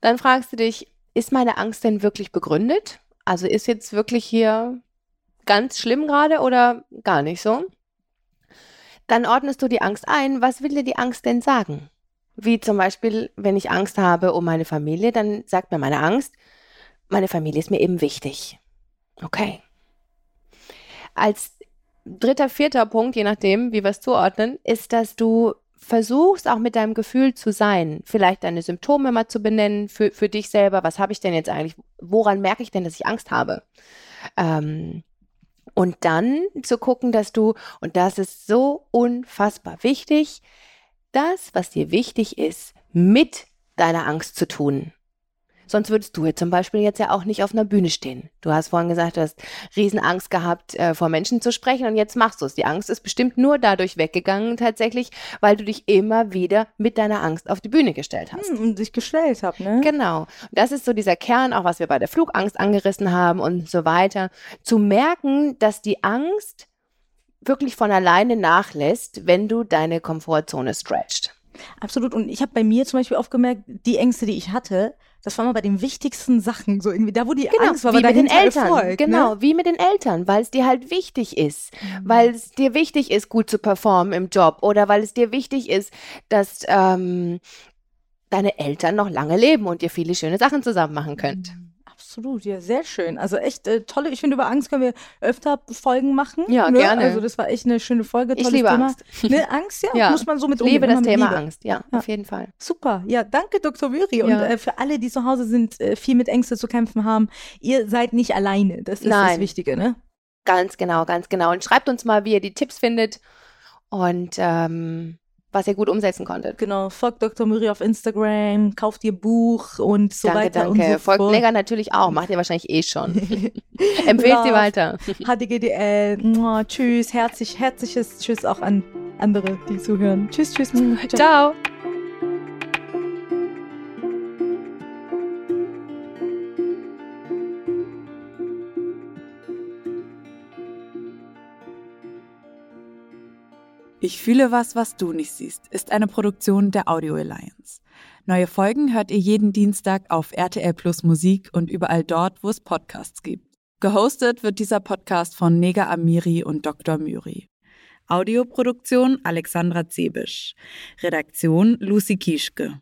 Dann fragst du dich, ist meine Angst denn wirklich begründet? Also ist jetzt wirklich hier ganz schlimm gerade oder gar nicht so? Dann ordnest du die Angst ein. Was will dir die Angst denn sagen? Wie zum Beispiel, wenn ich Angst habe um meine Familie, dann sagt mir meine Angst, meine Familie ist mir eben wichtig. Okay. Als dritter, vierter Punkt, je nachdem, wie wir es zuordnen, ist, dass du versuchst, auch mit deinem Gefühl zu sein. Vielleicht deine Symptome mal zu benennen für, für dich selber. Was habe ich denn jetzt eigentlich? Woran merke ich denn, dass ich Angst habe? Ähm, und dann zu gucken, dass du, und das ist so unfassbar wichtig, das, was dir wichtig ist, mit deiner Angst zu tun. Sonst würdest du jetzt zum Beispiel jetzt ja auch nicht auf einer Bühne stehen. Du hast vorhin gesagt, du hast Riesenangst gehabt, äh, vor Menschen zu sprechen und jetzt machst du es. Die Angst ist bestimmt nur dadurch weggegangen tatsächlich, weil du dich immer wieder mit deiner Angst auf die Bühne gestellt hast. Hm, und sich gestellt habe, ne? Genau. Und das ist so dieser Kern, auch was wir bei der Flugangst angerissen haben und so weiter. Zu merken, dass die Angst wirklich von alleine nachlässt, wenn du deine Komfortzone stretcht. Absolut. Und ich habe bei mir zum Beispiel oft gemerkt, die Ängste, die ich hatte, das war mal bei den wichtigsten Sachen. So irgendwie, da wo die Angst war, Genau, wie mit den Eltern. Erfolg, genau, Ne? wie mit den Eltern, weil es dir halt wichtig ist, weil es dir wichtig ist, gut zu performen im Job oder weil es dir wichtig ist, dass ähm, deine Eltern noch lange leben und ihr viele schöne Sachen zusammen machen könnt. Absolut, ja, sehr schön. Also echt äh, tolle, ich finde, über Angst können wir öfter Folgen machen. Ja, ne? gerne. Also das war echt eine schöne Folge, Ich tolles liebe Thema. Angst. Ne, Angst, ja, Ja. muss man so mit Ich liebe umgehen, das Thema Liebe. Angst, ja, Ja. auf jeden Fall. Super, ja, danke Dr. Möri. Und Ja. äh, für alle, die zu Hause sind, äh, viel mit Ängsten zu kämpfen haben, ihr seid nicht alleine. Das ist das Nein. Wichtige, ne? Ganz genau, ganz genau. Und schreibt uns mal, wie ihr die Tipps findet und ähm, was ihr gut umsetzen konntet. Genau, folgt Dr. Möri auf Instagram, kauft ihr Buch und so danke, weiter danke. und so Folgt fort. Negger natürlich auch, macht ihr wahrscheinlich eh schon. Empfehlt sie weiter. HDGDL, Mua, tschüss, herzlich, herzliches Tschüss auch an andere, die zuhören. Tschüss, tschüss. Ciao. Ciao. Ich fühle was, was du nicht siehst, ist eine Produktion der Audio Alliance. Neue Folgen hört ihr jeden Dienstag auf RTL Plus Musik und überall dort, wo es Podcasts gibt. Gehostet wird dieser Podcast von Nega Amiri und Dr. Myri. Audioproduktion Alexandra Zebisch. Redaktion Lucy Kieschke.